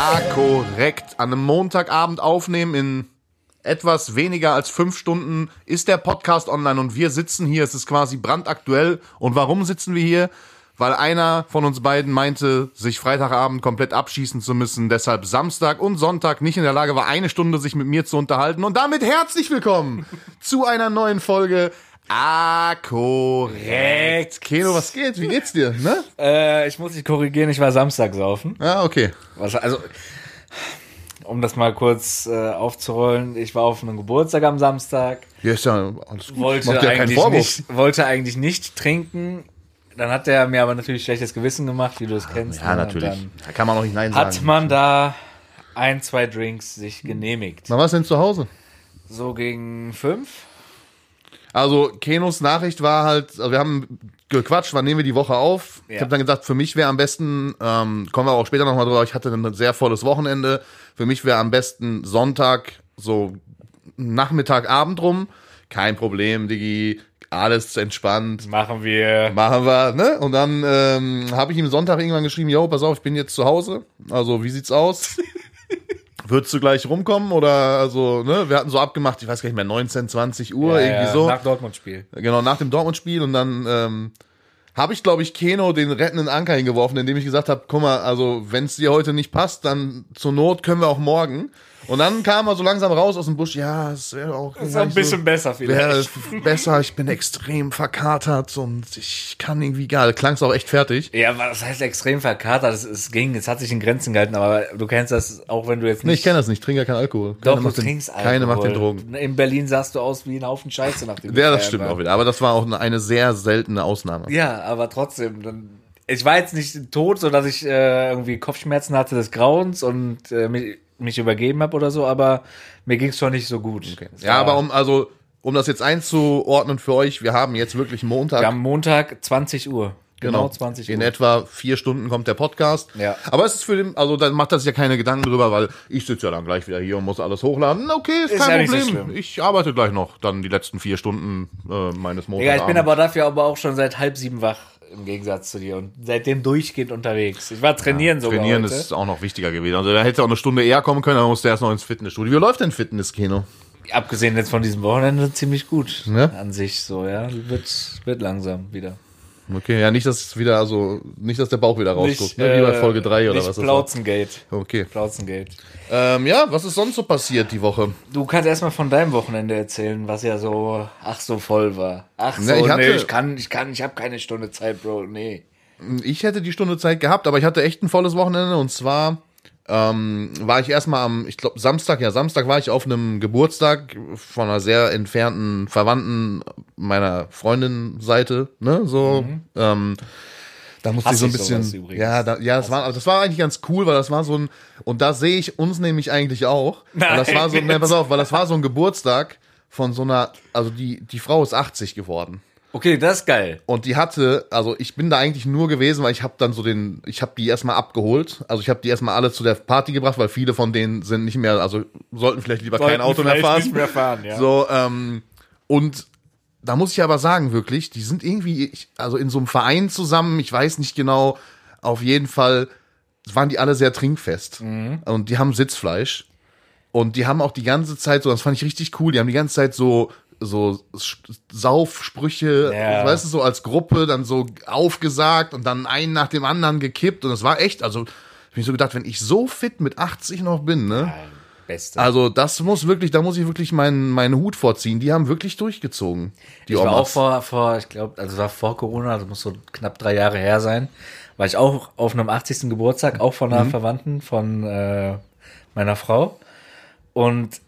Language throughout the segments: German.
Ah, korrekt. An einem Montagabend aufnehmen in etwas weniger als fünf Stunden ist der Podcast online und wir sitzen hier. Es ist quasi brandaktuell. Und warum sitzen wir hier? Weil einer von uns beiden meinte, sich Freitagabend komplett abschießen zu müssen, deshalb Samstag und Sonntag nicht in der Lage war, eine Stunde sich mit mir zu unterhalten. Und damit herzlich willkommen zu einer neuen Folge Ah, korrekt. Keno, was geht? Wie geht's dir? Ne? Äh, ich muss dich korrigieren, ich war Samstag saufen. Ja, okay. Was, also, um das mal kurz äh, aufzurollen, ich war auf einem Geburtstag am Samstag, Ja, ist ja alles gut. wollte, Macht ja keinen eigentlich Vorwurf. nicht, wollte eigentlich nicht trinken. Dann hat der mir aber natürlich schlechtes Gewissen gemacht, wie du es kennst. Ja, ne? natürlich. Da kann man noch nicht Nein Dann sagen. hat man da ein, zwei Drinks sich genehmigt. Na, was denn zu Hause? So gegen fünf. Also, Kenos Nachricht war halt, also wir haben gequatscht, wann nehmen wir die Woche auf? Ich Ja. habe dann gesagt, für mich wäre am besten, ähm, kommen wir auch später nochmal drüber, ich hatte ein sehr volles Wochenende. Für mich wäre am besten Sonntag, so Nachmittag, Abend rum. Kein Problem, Diggi, alles entspannt. Machen wir. Machen wir, ne? Und dann ähm, habe ich ihm Sonntag irgendwann geschrieben, yo, pass auf, ich bin jetzt zu Hause. Also, wie sieht's aus? Würdest du gleich rumkommen? Oder also, ne? Wir hatten so abgemacht, ich weiß gar nicht mehr, 19, 20 Uhr, Ja, irgendwie ja, so. Nach Dortmund-Spiel. Genau, nach dem Dortmund-Spiel und dann ähm, habe ich, glaube ich, Keno den rettenden Anker hingeworfen, indem ich gesagt habe, guck mal, also wenn es dir heute nicht passt, dann zur Not können wir auch morgen. Und dann kam er so langsam raus aus dem Busch, ja, es wäre auch Ist auch ein bisschen besser wäre vielleicht. besser, ich bin extrem verkatert und ich kann irgendwie gar, klang es auch echt fertig. Ja, aber das heißt extrem verkatert. Es, es ging, es hat sich in Grenzen gehalten, aber du kennst das auch, wenn du jetzt Nee, nicht. ich kenne das nicht, trinke ja keinen Alkohol. Doch, Keiner du macht den- trinkst Alkohol. Keine macht den Drogen. In Berlin sahst du aus wie ein Haufen Scheiße nach dem Ja, das stimmt war. auch wieder. Aber das war auch eine, eine sehr seltene Ausnahme. Ja, aber trotzdem. Dann, ich war jetzt nicht tot, so dass ich äh, irgendwie Kopfschmerzen hatte des Grauens und äh, mich, mich übergeben habe oder so, aber mir ging es schon nicht so gut. Es Ja, aber um, also, um das jetzt einzuordnen für euch, wir haben jetzt wirklich Montag. wir haben Montag 20 Uhr. Genau, 20 In Uhr. etwa vier Stunden kommt der Podcast. Ja. Aber es ist für den, also dann macht das ja keine Gedanken drüber, weil ich sitze ja dann gleich wieder hier und muss alles hochladen. Okay, ist, Ist kein ja so Problem. schlimm. ich arbeite gleich noch dann die letzten vier Stunden äh, meines Monats. Ja, ich bin aber dafür aber auch schon seit halb sieben wach im Gegensatz zu dir und seitdem durchgehend unterwegs. Ich war trainieren sogar Trainieren heute. ist auch noch wichtiger gewesen. Also da hätte auch eine Stunde eher kommen können, aber musste erst noch ins Fitnessstudio. Wie läuft denn Fitnesskino? Abgesehen jetzt von diesem Wochenende ziemlich gut Ne? an sich so, ja. Wird, wird langsam wieder. Okay, ja, nicht, dass wieder, also, nicht, dass der Bauch wieder rausguckt, ne? Wie bei äh, Folge 3 oder nicht was das Plauzengate. war. Okay. Plauzengate. Ähm, ja, was ist sonst so passiert die Woche? Du kannst erstmal von deinem Wochenende erzählen, was ja so, ach so voll war. Ach so, Ne, ich hatte- nee, ich kann, ich kann, ich habe keine Stunde Zeit, Bro, nee. Ich hätte die Stunde Zeit gehabt, aber ich hatte echt ein volles Wochenende und zwar ähm, war ich erstmal am, ich glaube Samstag, ja Samstag war ich auf einem Geburtstag von einer sehr entfernten Verwandten meiner Freundin Seite, ne, so. Ähm, da musste ich so ein bisschen, ja, da, ja, das war, das war eigentlich ganz cool, weil das war so ein, und da sehe ich uns nämlich eigentlich auch, weil das Nein, war so, ne, pass auf, weil das war so ein Geburtstag von so einer, also die, die Frau ist 80 geworden. Okay, das ist geil. Und die hatte, also ich bin da eigentlich nur gewesen, weil ich habe dann so den, ich habe die erstmal abgeholt. Also ich habe die erstmal alle zu der Party gebracht, weil viele von denen sind nicht mehr, also sollten vielleicht lieber kein Sollten Auto mehr fahren. nicht mehr fahren, ja. So, ähm, und da muss ich aber sagen, wirklich, die sind irgendwie, ich- also in so einem Verein zusammen, ich weiß nicht genau, auf jeden Fall waren die alle sehr trinkfest. Mhm. Und die haben Sitzfleisch. Und die haben auch die ganze Zeit so, das fand ich richtig cool, die haben die ganze Zeit so, so Saufsprüche, Ja. weißt du, so als Gruppe dann so aufgesagt und dann einen nach dem anderen gekippt. Und das war echt, also, ich mir so gedacht, wenn ich so fit mit 80 noch bin, ne? Beste. Also das muss wirklich, da muss ich wirklich meinen meinen Hut vorziehen. Die haben wirklich durchgezogen. Die ich war auch Omas. vor, vor, ich glaube, also war vor Corona, das muss so knapp drei Jahre her sein, war ich auch auf einem 80. Geburtstag, auch von einer Mhm. Verwandten von äh, meiner Frau. Und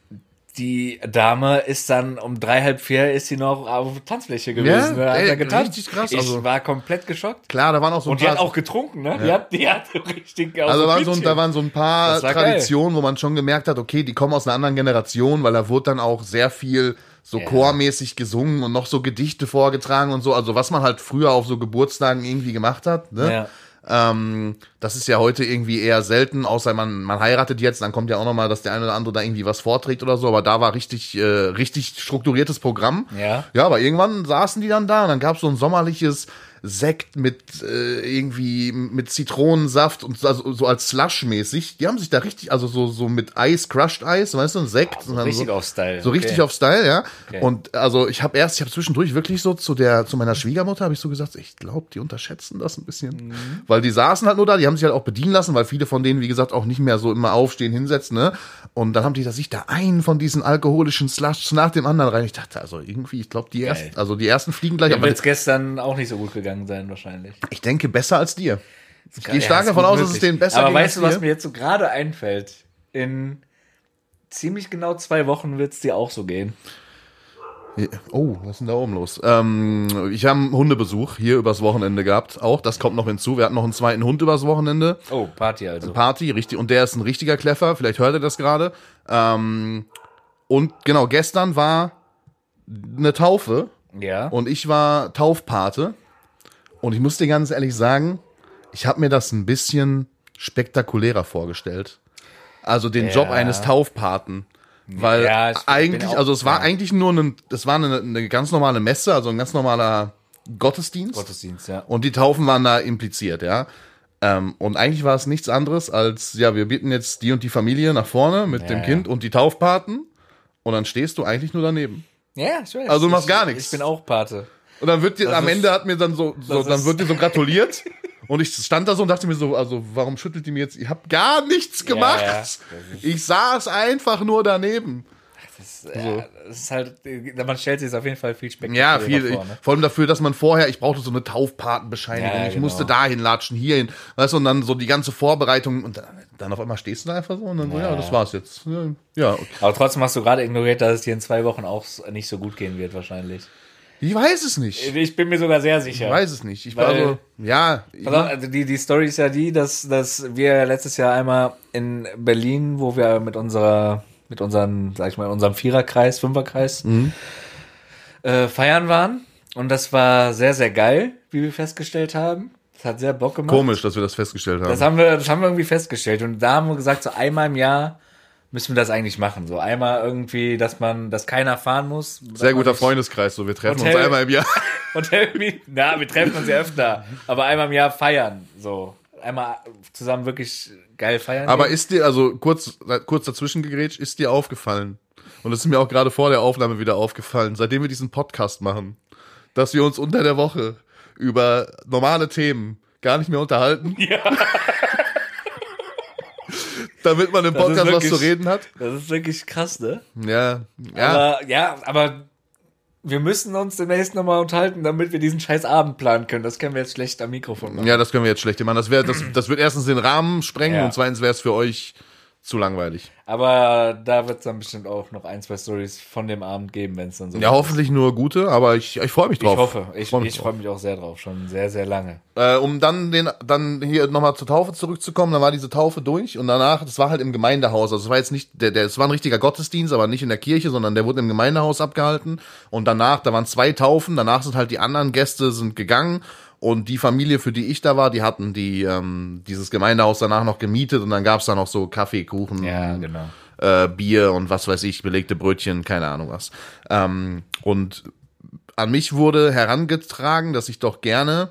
die Dame ist dann um drei, halb vier ist sie noch auf der Tanzfläche gewesen. Ja? ne? Hat Ey, getanzt. richtig krass, Ich also- war komplett geschockt. Klar, da waren auch so ein Und die paar. hat auch getrunken, ne? Die hat, die hat richtig also da waren, so, da waren so ein paar war geil. Traditionen, wo man schon gemerkt hat, okay, die kommen aus einer anderen Generation, weil da wurde dann auch sehr viel so chormäßig gesungen und noch so Gedichte vorgetragen und so. Also was man halt früher auf so Geburtstagen irgendwie gemacht hat. Ne? Ja. Ähm, das ist ja heute irgendwie eher selten, außer man, man heiratet jetzt, dann kommt ja auch nochmal, dass der eine oder andere da irgendwie was vorträgt oder so, aber da war richtig, äh, richtig strukturiertes Programm. Ja. Ja, aber irgendwann saßen die dann da und dann gab es so ein sommerliches Sekt mit äh, irgendwie mit Zitronensaft und so, also, so als Slush-mäßig. Die haben sich da richtig, also so, so mit Eis, Crushed Eis, weißt du, ein Sekt. so und dann richtig so, auf Style. So richtig Okay. auf Style, ja. Okay. Und also ich habe erst, ich habe zwischendurch wirklich so zu der, zu meiner Schwiegermutter habe ich so gesagt, ich glaube, die unterschätzen das ein bisschen. Mhm. Weil die saßen halt nur da, die haben sich halt auch bedienen lassen, weil viele von denen, wie gesagt, auch nicht mehr so immer aufstehen, hinsetzen, ne? Und dann haben die da sich da einen von diesen alkoholischen Slushs nach dem anderen rein. Ich dachte, also irgendwie, ich glaube, die ersten, also die ersten fliegen gleich, Dann aber es gestern auch nicht so gut gegangen sein, wahrscheinlich. ich denke besser als dir. Ich gehe stark ist davon aus, dass es denen besser Aber weißt du, was mir jetzt so gerade einfällt? In ziemlich genau zwei Wochen wird es dir auch so gehen. Oh, was ist denn da oben los? Ähm, ich habe einen Hundebesuch hier übers Wochenende gehabt. Auch, das kommt noch hinzu. Wir hatten noch einen zweiten Hund übers Wochenende. Oh, Party also. Party, richtig. Und der ist ein richtiger Kleffer. Vielleicht hört ihr das gerade. Ähm, und genau, gestern war eine Taufe Ja. und ich war Taufpate. Und ich muss dir ganz ehrlich sagen, ich habe mir das ein bisschen spektakulärer vorgestellt. Also den Ja. Job eines Taufpaten. Weil Ja, eigentlich, auch- also es war ja. eigentlich nur ein, das war eine, eine ganz normale Messe, also ein ganz normaler Gottesdienst. Gottesdienst, ja. Und die Taufen waren da impliziert, ja. Ähm, und eigentlich war es nichts anderes als, ja, wir bitten jetzt die und die Familie nach vorne mit dem. Kind und die Taufpaten. Und dann stehst du eigentlich nur daneben. Ja, ich weiß. Also du machst gar nichts. Ich bin auch Pate. Und dann wird dir, am ist- Ende hat mir dann so, so dann ist- wird dir so gratuliert. und ich stand da so und dachte mir so, also warum schüttelt die mir jetzt? Ich habe gar nichts gemacht. ja. Ich saß einfach nur daneben. Das, ja, das ist halt, man stellt sich auf jeden Fall viel Ja, spektakulärer viel. vor. Ne? Vor allem dafür, dass man vorher, ich brauchte so eine Taufpatenbescheinigung, Ja, ich genau. musste dahin latschen, hierhin, weißt du, und dann so die ganze Vorbereitung und dann, dann auf einmal stehst du da einfach so und dann so, ja, das war's jetzt. Ja, Ja, okay. Aber trotzdem hast du gerade ignoriert, dass es dir in zwei Wochen auch nicht so gut gehen wird, wahrscheinlich. Ich weiß es nicht. Ich bin mir sogar sehr sicher. Ich weiß es nicht. Ich war Weil- ja, ich, Pass auf, also die, die Story ist ja die, dass, dass wir letztes Jahr einmal in Berlin, wo wir mit unserer, mit unseren, sag ich mal, unserem Viererkreis, Fünferkreis Mhm. äh, feiern waren. Und das war sehr, sehr geil, wie wir festgestellt haben. Das hat sehr Bock gemacht. komisch, dass wir das festgestellt haben. Das haben wir, das haben wir irgendwie festgestellt. Und da haben wir gesagt, so einmal im Jahr müssen wir das eigentlich machen. So einmal irgendwie, dass man, dass keiner fahren muss. Sehr guter Freundeskreis, so wir treffen Hotel- uns einmal im Jahr. Hotel, na, wir treffen uns ja öfter, aber einmal im Jahr feiern, so. Einmal zusammen wirklich geil feiern. Aber gehen. ist dir, also kurz, kurz dazwischen gegrätscht, ist dir aufgefallen? Und es ist mir auch gerade vor der Aufnahme wieder aufgefallen, seitdem wir diesen Podcast machen, dass wir uns unter der Woche über normale Themen gar nicht mehr unterhalten. Ja. Damit man im Podcast was wirklich- zu reden hat. Das ist wirklich krass, ne? Ja, ja. Aber, ja, aber wir müssen uns demnächst nochmal unterhalten, damit wir diesen scheiß Abend planen können. Das können wir jetzt schlecht am Mikrofon machen. Ja, das können wir jetzt schlecht machen. Das, wär, das, das wird erstens den Rahmen sprengen Ja. und zweitens wäre es für euch zu langweilig. Aber da wird es dann bestimmt auch noch ein, zwei Stories von dem Abend geben, wenn es dann so Ja, hoffentlich nur gute, aber ich, ich freue mich drauf. Ich hoffe. Ich, Freu mich ich freue mich auch sehr drauf. Schon sehr, sehr lange. Äh, um dann den, dann hier nochmal zur Taufe zurückzukommen, dann war diese Taufe durch und danach, das war halt im Gemeindehaus. Also es war jetzt nicht, der, der, es war ein richtiger Gottesdienst, aber nicht in der Kirche, sondern der wurde im Gemeindehaus abgehalten. Und danach, da waren zwei Taufen, danach sind halt die anderen Gäste sind gegangen und die Familie, für die ich da war, die hatten die, ähm, dieses Gemeindehaus danach noch gemietet und dann gab's da noch so Kaffee, Kuchen, Ja, genau. äh, Bier und was weiß ich, belegte Brötchen, keine Ahnung was. Ähm, und an mich wurde herangetragen, dass ich doch gerne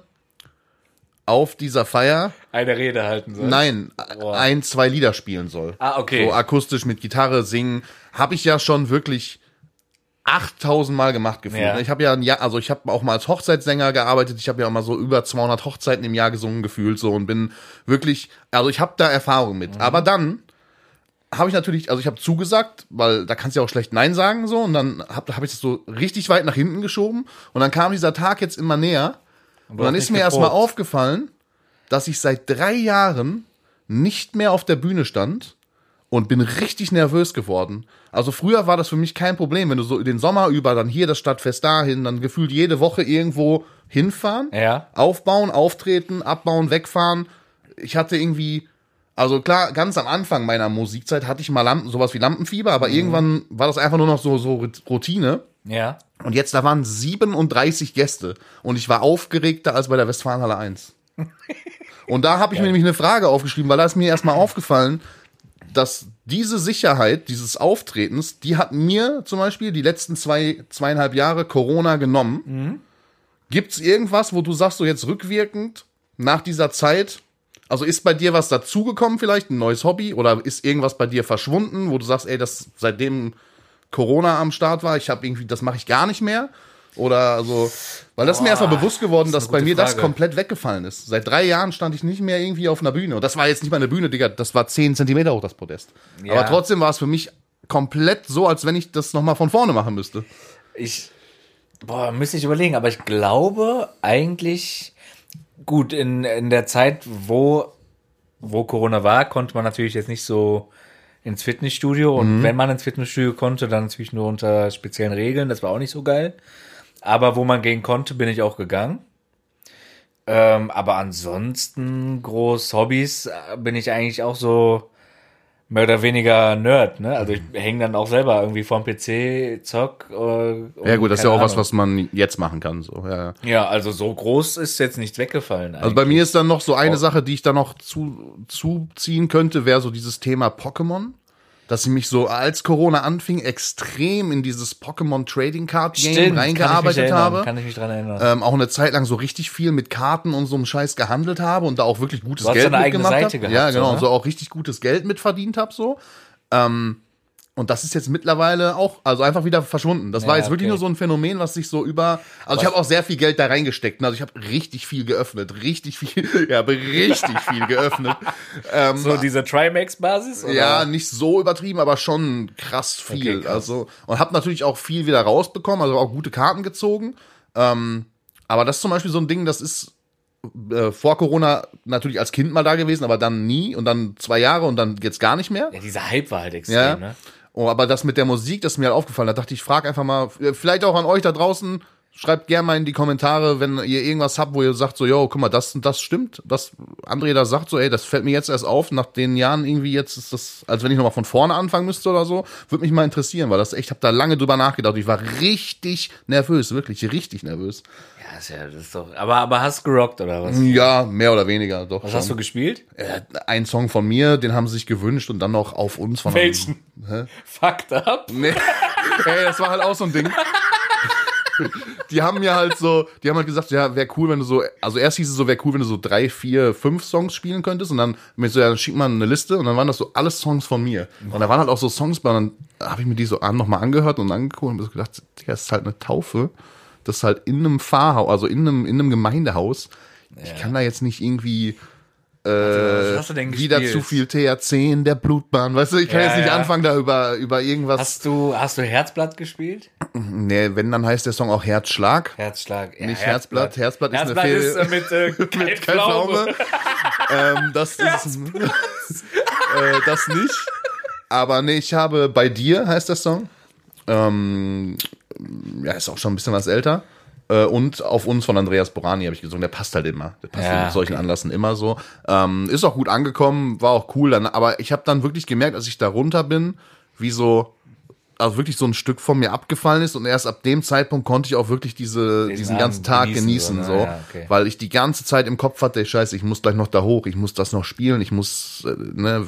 auf dieser Feier, Eine Rede halten soll. nein, Boah. ein, zwei Lieder spielen soll. Ah, okay. So akustisch mit Gitarre singen. Habe ich ja schon wirklich 8000 Mal gemacht gefühlt. Ja. Ich habe ja ein Jahr, also ich habe auch mal als Hochzeitssänger gearbeitet. Ich habe ja auch mal so über 200 Hochzeiten im Jahr gesungen gefühlt so und bin wirklich, also ich habe da Erfahrung mit. Mhm. Aber dann habe ich natürlich, also ich habe zugesagt, weil da kannst du ja auch schlecht Nein sagen so und dann habe hab ich das so richtig weit nach hinten geschoben und dann kam dieser Tag jetzt immer näher und dann hast ist mir erstmal aufgefallen, dass ich seit drei Jahren nicht mehr auf der Bühne stand und bin richtig nervös geworden. Also früher war das für mich kein Problem, wenn du so den Sommer über dann hier das Stadtfest dahin, dann gefühlt jede Woche irgendwo hinfahren, Ja. aufbauen, auftreten, abbauen, wegfahren. Ich hatte irgendwie, also klar, ganz am Anfang meiner Musikzeit hatte ich mal Lampen, sowas wie Lampenfieber, Mhm. aber irgendwann war das einfach nur noch so, so Routine. Ja. Und jetzt, da waren 37 Gäste und ich war aufgeregter als bei der Westfalenhalle 1. Und da habe ich mir nämlich eine Frage aufgeschrieben, weil da ist mir erstmal aufgefallen, dass diese Sicherheit dieses Auftretens, die hat mir zum Beispiel die letzten zwei, zweieinhalb Jahre Corona genommen. Gibt's irgendwas, wo du sagst, so jetzt rückwirkend, nach dieser Zeit, also ist bei dir was dazugekommen vielleicht, ein neues Hobby, oder ist irgendwas bei dir verschwunden, wo du sagst, ey, das seitdem Corona am Start war, ich habe irgendwie, das mache ich gar nicht mehr? Oder also, weil das ist mir erstmal bewusst geworden, das dass bei mir gute das Frage. komplett weggefallen ist. Seit drei Jahren stand ich nicht mehr irgendwie auf einer Bühne. Und das war jetzt nicht mal eine Bühne, Digga, das war zehn Zentimeter hoch, das Podest. Ja. Aber trotzdem war es für mich komplett so, als wenn ich das nochmal von vorne machen müsste. Ich, boah, müsste ich überlegen, aber ich glaube eigentlich, gut, in, in der Zeit, wo, wo Corona war, konnte man natürlich jetzt nicht so ins Fitnessstudio und wenn man ins Fitnessstudio konnte, dann natürlich nur unter speziellen Regeln, das war auch nicht so geil. Aber wo man gehen konnte, bin ich auch gegangen. Ähm, aber ansonsten groß Hobbys äh, bin ich eigentlich auch so mehr oder weniger Nerd, ne? Also ich hänge dann auch selber irgendwie vorm PC, zock. Äh, Ja gut, das ist ja auch was, Ahnung. was man jetzt machen kann. So. Ja, ja. Ja, also so groß ist jetzt nichts weggefallen. Also bei mir ist dann noch so eine Oh. Sache, die ich da noch zu, zuziehen könnte, wäre so dieses Thema Pokémon. Dass ich mich so, als Corona anfing, extrem in dieses Pokémon Trading Card Game Stimmt, reingearbeitet kann habe. Kann ich mich dran erinnern. ähm, auch eine Zeit lang so richtig viel mit Karten und so einem Scheiß gehandelt habe und da auch wirklich gutes Du hast Geld deine eigene mitgemacht Seite habe. gehabt, Ja, genau, so, und ne? so auch richtig gutes Geld mitverdient habe so. Ähm, und das ist jetzt mittlerweile auch, also einfach wieder verschwunden. Das war Ja, jetzt wirklich okay. nur so ein Phänomen, was sich so über, also ich habe auch sehr viel Geld da reingesteckt. Also ich habe richtig viel geöffnet, richtig viel, ja, richtig viel geöffnet. Ähm, so diese Trimax-Basis? ja, nicht so übertrieben, aber schon krass viel. Okay, krass. Also und habe natürlich auch viel wieder rausbekommen, also auch gute Karten gezogen. Ähm, aber das ist zum Beispiel so ein Ding, das ist äh, vor Corona natürlich als Kind mal da gewesen, aber dann nie und dann zwei Jahre und dann jetzt gar nicht mehr. Ja, dieser Hype war halt extrem, Ja. ne? Oh, aber das mit der Musik, das mir halt aufgefallen. Da dachte ich, frag einfach mal, äh, vielleicht auch an euch da draußen. Schreibt gerne mal in die Kommentare, wenn ihr irgendwas habt, wo ihr sagt so, yo, guck mal, das und das stimmt. Was André da sagt, so, ey, das fällt mir jetzt erst auf, nach den Jahren irgendwie jetzt ist das, als wenn ich nochmal von vorne anfangen müsste oder so, würde mich mal interessieren, weil das echt, ich habe da lange drüber nachgedacht. Ich war richtig nervös, wirklich richtig nervös. Ja, ist ja, das ist doch. Aber, aber hast du gerockt oder was? Ja, mehr oder weniger, doch. Was hast du gespielt? äh, ein Song von mir, den haben sie sich gewünscht und dann noch auf uns von Welchen? Fucked up? Nee. Ey, das war halt auch so ein Ding. Die haben mir halt so, die haben halt gesagt, ja, wäre cool, wenn du so, also erst hieß es so, wäre cool, wenn du so drei, vier, fünf Songs spielen könntest und dann mir so, ja, dann schick mal eine Liste und dann waren das so alles Songs von mir. Und da waren halt auch so Songs bei und dann habe ich mir die so an, nochmal angehört und angeguckt und hab so gedacht, Digga, das ist halt eine Taufe. Das ist halt in einem Pfarrhaus, also in einem, in einem Gemeindehaus. Ich kann da jetzt nicht irgendwie du denn wieder zu viel THC in der Blutbahn. Weißt du, ich kann Ja, jetzt nicht ja. anfangen, da über, über irgendwas. Hast du, hast du Herzblatt gespielt? Nee, wenn, dann heißt der Song auch Herzschlag. Herzschlag. Ja, Nicht Herzblatt. Herzblatt ist eine Herzblatt Fehl- ist äh, mit, äh, Mit. Kaltpflaume. ähm, das ist äh, das nicht. Aber nee, ich habe bei dir heißt der Song. Ähm, ja, ist auch schon ein bisschen was älter. Äh, und auf uns von Andreas Borani habe ich gesungen. Der passt halt immer. Der passt Ja, mit solchen Anlassen immer so. Ähm, ist auch gut angekommen, war auch cool. Dann, aber ich habe dann wirklich gemerkt, als ich da runter bin, wie so also wirklich so ein Stück von mir abgefallen ist und erst ab dem Zeitpunkt konnte ich auch wirklich diese, diesen Abend ganzen Tag genießen, genießen, so, so? Ja, okay. weil ich die ganze Zeit im Kopf hatte, scheiße, ich muss gleich noch da hoch, ich muss das noch spielen, ich muss, äh, ne,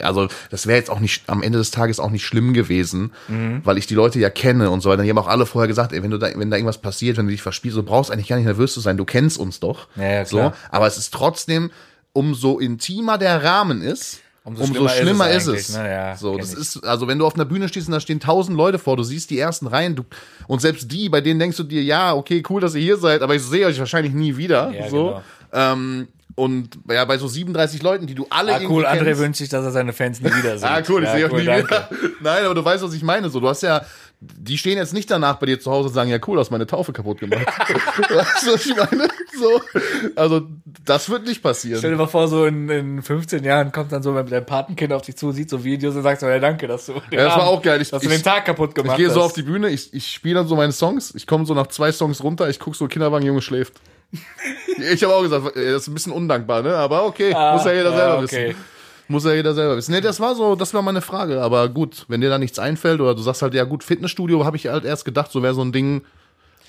also das wäre jetzt auch nicht, am Ende des Tages auch nicht schlimm gewesen, Mhm. weil ich die Leute ja kenne und so weiter. Die haben auch alle vorher gesagt, ey, wenn du da, wenn da irgendwas passiert, wenn du dich verspielst, du brauchst eigentlich gar nicht nervös zu sein, du kennst uns doch. Ja, ja, so, aber es ist trotzdem, umso intimer der Rahmen ist, Umso umso, schlimmer schlimmer, ist es ist es. ne? Ja, so, kenn das ich. ist, also wenn du auf einer Bühne stehst und da stehen tausend Leute vor, du siehst die ersten Reihen, du, und selbst die, bei denen denkst du dir, ja, okay, cool, dass ihr hier seid, aber ich sehe euch wahrscheinlich nie wieder. Ja, so. genau. Ähm, und ja, bei so 37 Leuten, die du alle Ah, cool, André kennst, wünscht sich, dass er seine Fans nie wieder sieht. Ah, cool, ich ja, sehe cool, nie danke. wieder. Nein, aber du weißt, was ich meine. So, du hast ja, die stehen jetzt nicht danach bei dir zu Hause und sagen, ja cool, du hast meine Taufe kaputt gemacht. weißt du, was ich meine? So, also, das wird nicht passieren. Stell dir mal vor, so in, in 15 Jahren kommt dann so mit deinem Patenkind auf dich zu, sieht so Videos und sagt so, ja danke, dass du Ja, das war Abend- auch geil. Ich- dass du ich- den Tag kaputt Ich gemacht gehe so hast. auf die Bühne, ich, ich spiele dann so meine Songs, ich komme so nach zwei Songs runter, ich gucke so, Kinderwagen, Junge schläft. ich habe auch gesagt, das ist ein bisschen undankbar, ne? Aber okay, muss ja jeder ah, selber okay. wissen. Muss ja jeder selber wissen. Nee, das war so, das war meine Frage. Aber gut, wenn dir da nichts einfällt oder du sagst halt, ja gut, Fitnessstudio, habe ich halt erst gedacht, so wäre so ein Ding.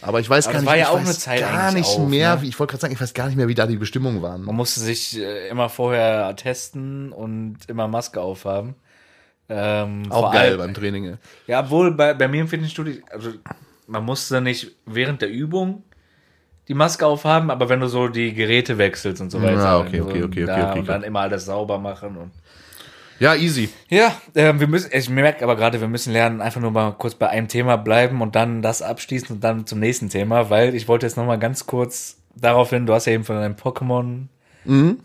Aber ich weiß Aber gar nicht, war ja auch eine Zeit gar nicht auch, mehr, ne? wie, ich wollte gerade sagen, ich weiß gar nicht mehr, wie da die Bestimmungen waren. Man musste sich äh, immer vorher testen und immer Maske aufhaben. Ähm, Auch geil allem- beim Training. ey. Ja, obwohl bei, bei mir im Fitnessstudio, also man musste nicht während der Übung die Maske aufhaben, aber wenn du so die Geräte wechselst und so weiter. Ja, okay, okay, okay, da okay, okay, Und dann immer alles sauber machen und. Ja, easy. Ja, ähm, wir müssen, ich merke aber gerade, wir müssen lernen, einfach nur mal kurz bei einem Thema bleiben und dann das abschließen und dann zum nächsten Thema, weil ich wollte jetzt noch mal ganz kurz darauf hin, du hast ja eben von deinem Pokémon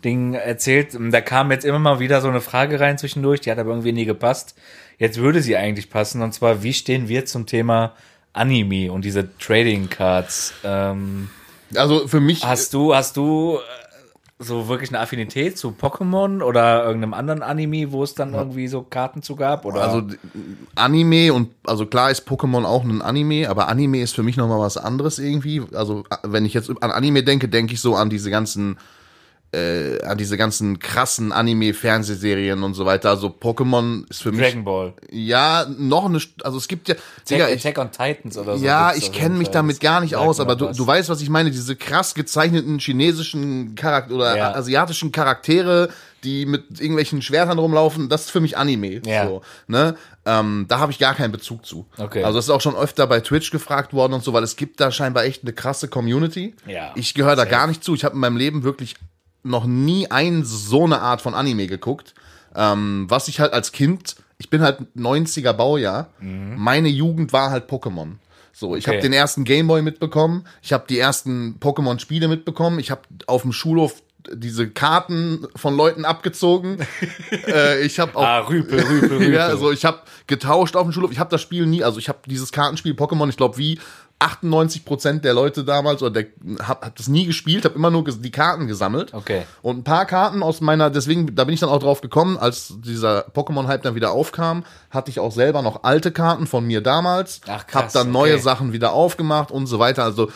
Ding erzählt. Da kam jetzt immer mal wieder so eine Frage rein zwischendurch, die hat aber irgendwie nie gepasst. Jetzt würde sie eigentlich passen, und zwar, wie stehen wir zum Thema Anime und diese Trading Cards? Ähm, Also für mich. hast du, hast du äh, so wirklich eine Affinität zu Pokémon oder irgendeinem anderen Anime, wo es dann irgendwie so Karten zu gab? Oder? Also Anime und also klar ist Pokémon auch ein Anime, aber Anime ist für mich noch mal was anderes irgendwie. Also wenn ich jetzt an Anime denke, denke ich so an diese ganzen äh, an diese ganzen krassen Anime-Fernsehserien und so weiter. Also Pokémon ist für mich Dragon Ball. ja noch eine, also es gibt ja, Digga, Attack, ich, Attack on Titans oder so. ja, ich kenne mich damit gar nicht aus, aber du, du weißt, was ich meine, diese krass gezeichneten chinesischen Charakter oder Ja. asiatischen Charaktere, die mit irgendwelchen Schwertern rumlaufen, das ist für mich Anime. Ja. So, ne? ähm, da habe ich gar keinen Bezug zu. Okay. Also das ist auch schon öfter bei Twitch gefragt worden und so, weil es gibt da scheinbar echt eine krasse Community. Ja, Ich gehöre da gar nicht zu. Ich habe in meinem Leben wirklich noch nie ein so eine Art von Anime geguckt. Ähm, was ich halt als Kind, ich bin halt 90er Baujahr, meine Jugend war halt Pokémon. So, ich Okay. habe den ersten Gameboy mitbekommen, ich habe die ersten Pokémon-Spiele mitbekommen, ich habe auf dem Schulhof diese Karten von Leuten abgezogen. äh, ich habe auch Ah, Rüpel, Rüpel, Rüpel. ja, also ich habe getauscht auf dem Schulhof. Ich habe das Spiel nie, also ich habe dieses Kartenspiel Pokémon, ich glaube wie 98% der Leute damals oder der hab, hab das nie gespielt, habe immer nur die Karten gesammelt. Okay. Und ein paar Karten aus meiner, deswegen, da bin ich dann auch drauf gekommen, als dieser Pokémon-Hype dann wieder aufkam, hatte ich auch selber noch alte Karten von mir damals. Ach, krass, hab dann neue okay. Sachen wieder aufgemacht und so weiter. Also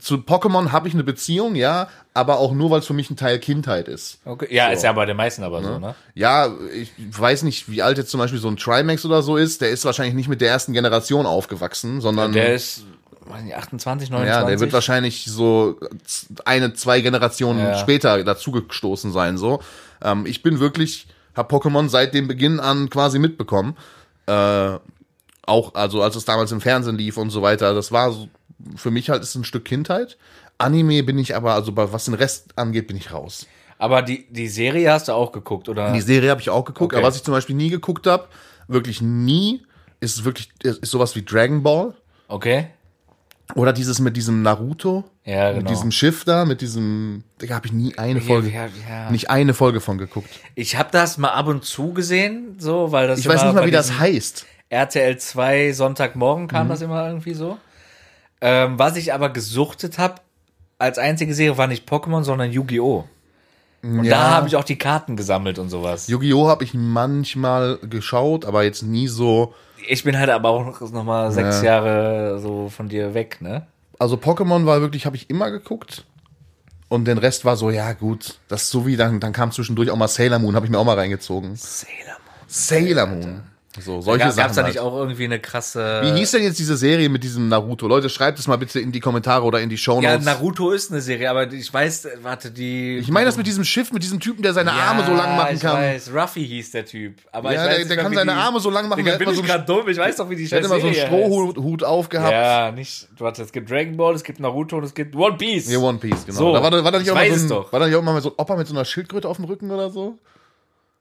zu Pokémon habe ich eine Beziehung, ja, aber auch nur, weil es für mich ein Teil Kindheit ist. Okay. Ja, ist ja bei den meisten aber so, ne? Ja, ich weiß nicht, wie alt jetzt zum Beispiel so ein Trimax oder so ist. Der ist wahrscheinlich nicht mit der ersten Generation aufgewachsen, sondern Der ist, 28, 29. ja, der wird wahrscheinlich so eine, zwei Generationen Ja. später dazugestoßen sein. So, ähm, ich bin wirklich, hab Pokémon seit dem Beginn an quasi mitbekommen. Äh, auch, also als es damals im Fernsehen lief und so weiter. Das war so, für mich halt ist ein Stück Kindheit. Anime bin ich aber, also was den Rest angeht, bin ich raus. Aber die, die Serie hast du auch geguckt, oder? Die Serie habe ich auch geguckt, Okay. aber was ich zum Beispiel nie geguckt habe, wirklich nie, ist wirklich ist sowas wie Dragon Ball Okay. Oder dieses mit diesem Naruto, Ja, genau. mit diesem Schiff da, mit diesem, da habe ich nie eine Folge, ja, ja. nicht eine Folge von geguckt. Ich habe das mal ab und zu gesehen, so, weil das Ich weiß nicht mal, wie das heißt. RTL 2 Sonntagmorgen Mhm. kam das immer irgendwie so. Ähm, was ich aber gesuchtet habe, als einzige Serie war nicht Pokémon, sondern Yu-Gi-Oh! Und da habe ich auch die Karten gesammelt und sowas. Yu-Gi-Oh habe ich manchmal geschaut, aber jetzt nie so. Ich bin halt aber auch noch, mal sechs Jahre so von dir weg, ne? Also Pokémon war wirklich, habe ich immer geguckt. Und den Rest war so, ja gut, das ist so wie, dann, dann kam zwischendurch auch mal Sailor Moon, habe ich mir auch mal reingezogen. Sailor Moon. Sailor Moon. So, solche Gab, Sachen. gab's da halt. nicht auch irgendwie eine krasse. Wie hieß denn jetzt diese Serie mit diesem Naruto? Leute, schreibt es mal bitte in die Kommentare oder in die Show ja, Notes. Naruto ist eine Serie, aber ich weiß, warte, die. ich meine das mit diesem Schiff, mit diesem Typen, der seine Arme so lang machen ich kann. weiß, Ruffy hieß der Typ. Aber Ja, ich weiß der- der kann seine die- Arme so lang machen, der bin ich so gerade dumm, ich weiß doch, wie die Der hat immer so einen Strohhut aufgehabt. Ja, nicht. Warte, es gibt Dragon Ball, es gibt Naruto und es gibt One Piece. Ja, One Piece, genau. So, da war, da- war da nicht ich auch mal so ein, doch. War da nicht auch mal so ein Opa mit so einer Schildkröte auf dem Rücken oder so?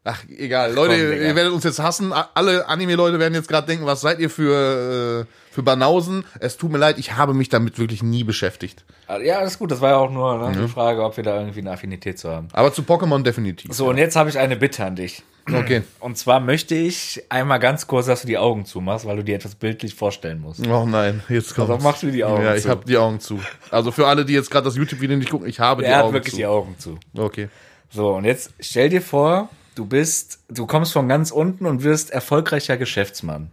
Ach, egal. Leute, komm, ihr werdet uns jetzt hassen. Alle Anime-Leute werden jetzt gerade denken, was seid ihr für, äh, für Banausen? Es tut mir leid, ich habe mich damit wirklich nie beschäftigt. Ja, das ist gut. Das war ja auch nur ne, Mhm. die Frage, ob wir da irgendwie eine Affinität zu haben. Aber zu Pokémon definitiv. So, und jetzt habe ich eine Bitte an dich. Okay. Und zwar möchte ich einmal ganz kurz, dass du die Augen zumachst, weil du dir etwas bildlich vorstellen musst. Oh nein, jetzt kommt. Also machst du die Augen Ja, ich zu. habe die Augen zu. Also für alle, die jetzt gerade das YouTube-Video nicht gucken, ich habe die Er hat Augen wirklich zu. die Augen zu. Okay. So, und jetzt stell dir vor, du bist, du kommst von ganz unten und wirst erfolgreicher Geschäftsmann.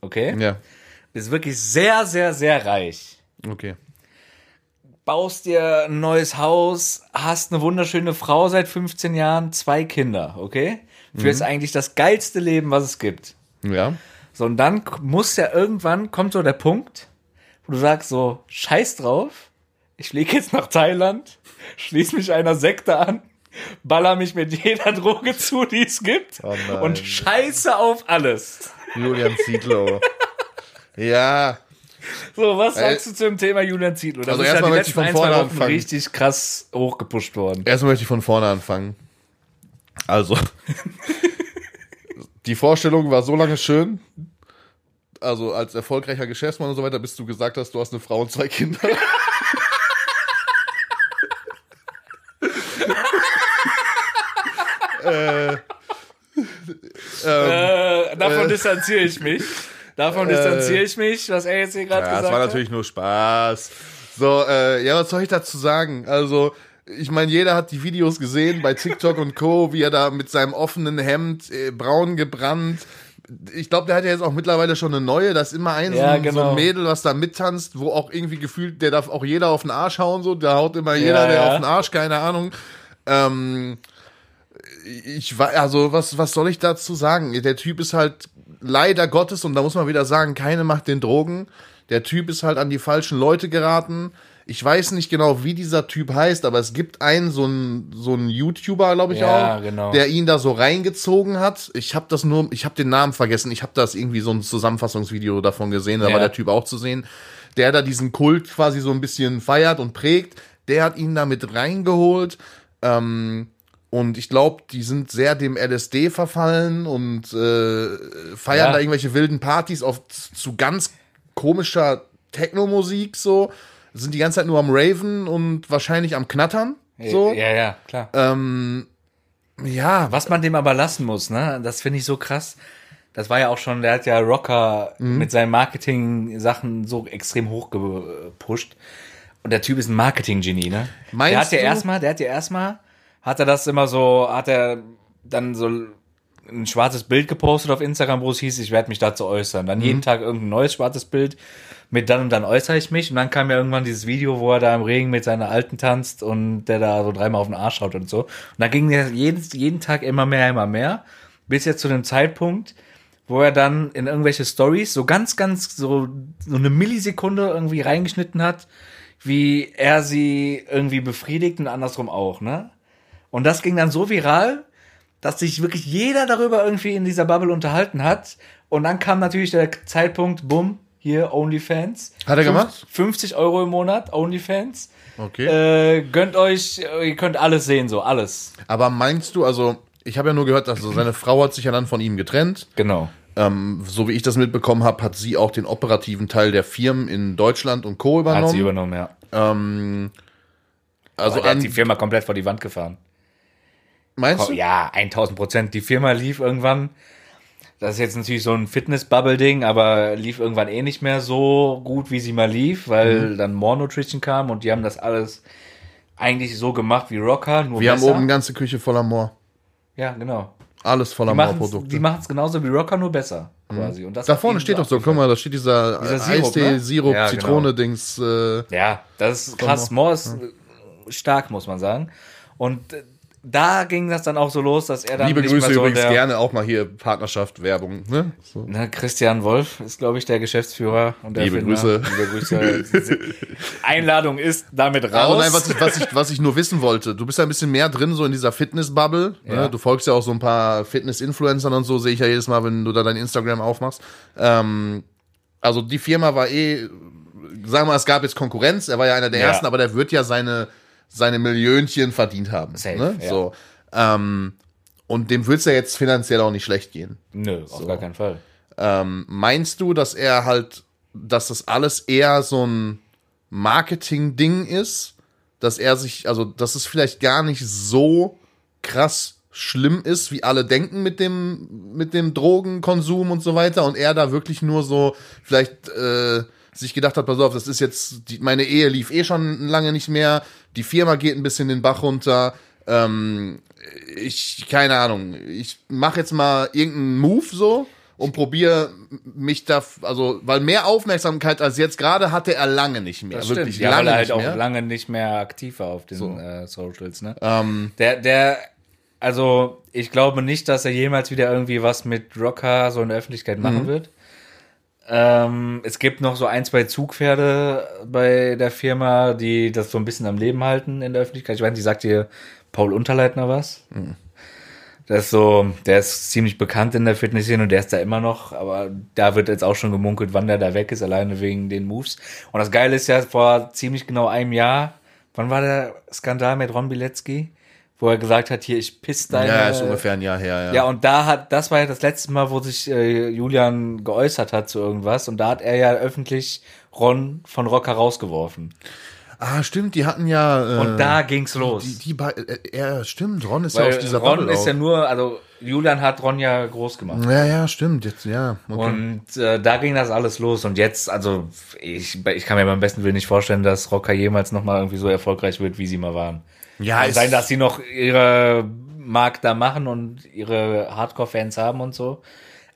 Okay? Ja. Bist wirklich sehr, sehr, sehr reich. Okay. Baust dir ein neues Haus, hast eine wunderschöne Frau seit 15 Jahren, zwei Kinder, okay? Führst eigentlich das geilste Leben, was es gibt. Ja. So, und dann muss ja irgendwann, kommt so der Punkt, wo du sagst so, scheiß drauf, ich fliege jetzt nach Thailand, schließ mich einer Sekte an, baller mich mit jeder Droge zu, die es gibt Oh und scheiße auf alles. Julian Zietlow. ja. So, was sagst du zum Thema Julian Zietlow? Das Also ist ja erstmal die möchte ich von vorne anfangen. richtig krass hochgepusht worden. Erstmal möchte ich von vorne anfangen. Also, die Vorstellung war so lange schön. Also, als erfolgreicher Geschäftsmann und so weiter, bis du gesagt hast, du hast eine Frau und zwei Kinder. Äh, davon distanziere ich mich. Davon distanziere ich mich, was er jetzt hier gerade Äh. Ja, gesagt das war hat. natürlich nur Spaß. So, äh, ja, was soll ich dazu sagen? Also, ich meine, jeder hat die Videos gesehen bei TikTok und Co., wie er da mit seinem offenen Hemd, äh, braun gebrannt. Ich glaube, der hat ja jetzt auch mittlerweile schon eine neue. Da ist immer ein, Ja, ein so genau. ein Mädel, was da mittanzt, wo auch irgendwie gefühlt, der darf auch jeder auf den Arsch hauen, so. Da haut immer jeder, der ja. auf den Arsch, keine Ahnung. Ähm, ich war, also was, was soll ich dazu sagen? Der Typ ist halt leider Gottes, und da muss man wieder sagen, keine macht den Drogen. Der Typ ist halt an die falschen Leute geraten. Ich weiß nicht genau, wie dieser Typ heißt, aber es gibt einen, so einen, so einen YouTuber, glaube ich Ja, auch, genau. der ihn da so reingezogen hat. Ich habe das nur, ich habe den Namen vergessen. Ich habe das irgendwie so ein Zusammenfassungsvideo davon gesehen, da Ja. war der Typ auch zu sehen, der da diesen Kult quasi so ein bisschen feiert und prägt. Der hat ihn da mit reingeholt. Ähm, und ich glaube, die sind sehr dem LSD verfallen und äh, feiern Ja. da irgendwelche wilden Partys auf zu ganz komischer Techno-Musik so. Sind die ganze Zeit nur am Raven und wahrscheinlich am Knattern. So. Ja, ja, klar. Ähm, ja, Was man dem aber lassen muss, ne, das finde ich so krass. Das war ja auch schon, der hat ja Rocker Mhm. mit seinen Marketing-Sachen so extrem hochgepusht. Und der Typ ist ein Marketing-Genie, ne? Meinst der hat ja erstmal, der hat ja erstmal, hat er das immer so, hat er dann so ein schwarzes Bild gepostet auf Instagram, wo es hieß, ich werde mich dazu äußern. Dann Mhm. jeden Tag irgendein neues schwarzes Bild mit dann und dann äußere ich mich. Und dann kam ja irgendwann dieses Video, wo er da im Regen mit seiner Alten tanzt und der da so dreimal auf den Arsch schaut und so. Und da ging der jeden, jeden Tag immer mehr, immer mehr. Bis jetzt zu dem Zeitpunkt, wo er dann in irgendwelche Stories so ganz, ganz so, so eine Millisekunde irgendwie reingeschnitten hat, wie er sie irgendwie befriedigt und andersrum auch, ne? Und das ging dann so viral, dass sich wirklich jeder darüber irgendwie in dieser Bubble unterhalten hat. Und dann kam natürlich der Zeitpunkt, bumm, hier OnlyFans. Hat er gemacht? 50 Euro im Monat, OnlyFans. okay. Äh, gönnt euch, ihr könnt alles sehen, so alles. Aber meinst du, also, ich habe ja nur gehört, dass also seine Frau hat sich ja dann von ihm getrennt. Genau. Ähm, so wie ich das mitbekommen habe, hat sie auch den operativen Teil der Firmen in Deutschland und Co. übernommen. Hat sie übernommen, ja. ähm, also an, hat die Firma komplett vor die Wand gefahren. Meinst du? ja, 1000 Prozent. Die Firma lief irgendwann. Das ist jetzt natürlich so ein Fitness-Bubble-Ding, aber lief irgendwann eh nicht mehr so gut, wie sie mal lief, weil Mhm. dann More Nutrition kam und die haben das alles eigentlich so gemacht wie Rocker, nur Wir haben besser. oben eine ganze Küche voller Moor. ja, genau. Alles voller Moorprodukte. Die machen es genauso wie Rocker, nur besser, quasi. Und das Da vorne steht doch so, guck mal, da steht dieser, Dieser äh, Sirup, Eistee, ne? Sirup, Ja, Zitrone-Dings. Äh, Ja, das ist krass. More ist äh, stark, muss man sagen. Und äh, da ging das dann auch so los, dass er dann liebe nicht Grüße mehr so übrigens gerne auch mal hier Partnerschaft, Werbung. Ne? So. Ne, Christian Wolf ist, glaube ich, der Geschäftsführer. Und der Liebe. Grüße. Liebe Grüße. Einladung ist damit raus. Aber nein, was ich, was, ich, was ich nur wissen wollte, du bist ja ein bisschen mehr drin, so in dieser Fitness-Bubble. Ja. Ne? Du folgst ja auch so ein paar Fitness-Influencern und so, sehe ich ja jedes Mal, wenn du da dein Instagram aufmachst. Ähm, also die Firma war eh, sagen wir mal, es gab jetzt Konkurrenz, er war ja einer der Ja. ersten, aber der wird ja seine, seine Millionchen verdient haben. Safe, ne? ja. so, ähm, und dem wird's ja jetzt finanziell auch nicht schlecht gehen. Nö, auf gar keinen Fall. Ähm, meinst du, dass er halt, dass das alles eher so ein Marketing-Ding ist? Dass er sich, also, dass es vielleicht gar nicht so krass schlimm ist, wie alle denken mit dem, mit dem Drogenkonsum und so weiter und er da wirklich nur so vielleicht äh, sich gedacht hat, pass auf, das ist jetzt, die, meine Ehe lief eh schon lange nicht mehr, die Firma geht ein bisschen den Bach runter, ähm, ich, keine Ahnung, ich mache jetzt mal irgendeinen Move so und probiere mich da, also, weil mehr Aufmerksamkeit als jetzt gerade hatte er lange nicht mehr. Das wirklich stimmt. Ja, lange weil er halt nicht auch mehr. lange nicht mehr aktiv war auf den äh, Socials, ne? Ähm, Der, der, also ich glaube nicht, dass er jemals wieder irgendwie was mit Rocker so in der Öffentlichkeit machen Mhm. wird. Ähm, es gibt noch so ein, zwei Zugpferde bei der Firma, die das so ein bisschen am Leben halten in der Öffentlichkeit. Ich weiß nicht, sagt dir Paul Unterleitner was? Das ist so, der ist ziemlich bekannt in der Fitnessszene und der ist da immer noch, aber da wird jetzt auch schon gemunkelt, wann der da weg ist, alleine wegen den Moves. Und das Geile ist ja, vor ziemlich genau einem Jahr, wann war der Skandal mit Ron Bilecki? Wo er gesagt hat, hier, ich piss deine... Ja, ist ungefähr ein Jahr her, ja. Ja, und da hat, das war ja das letzte Mal, wo sich äh, Julian geäußert hat zu irgendwas und da hat er ja öffentlich Ron von Rocker rausgeworfen. Ah, stimmt, die hatten ja. Äh, Und da ging's los. Die, die bei, äh, ja, stimmt, Ron ist ja Weil aus dieser Ron Bubble ist ja auch. nur, also Julian hat Ron ja groß gemacht. Ja, ja, stimmt, jetzt, ja. Okay. Und äh, da ging das alles los. Und jetzt, also ich, ich kann mir beim besten Willen nicht vorstellen, dass Rocker jemals nochmal irgendwie so erfolgreich wird, wie sie mal waren. Ja, sein, dass sie noch ihre Mark da machen und ihre Hardcore-Fans haben und so.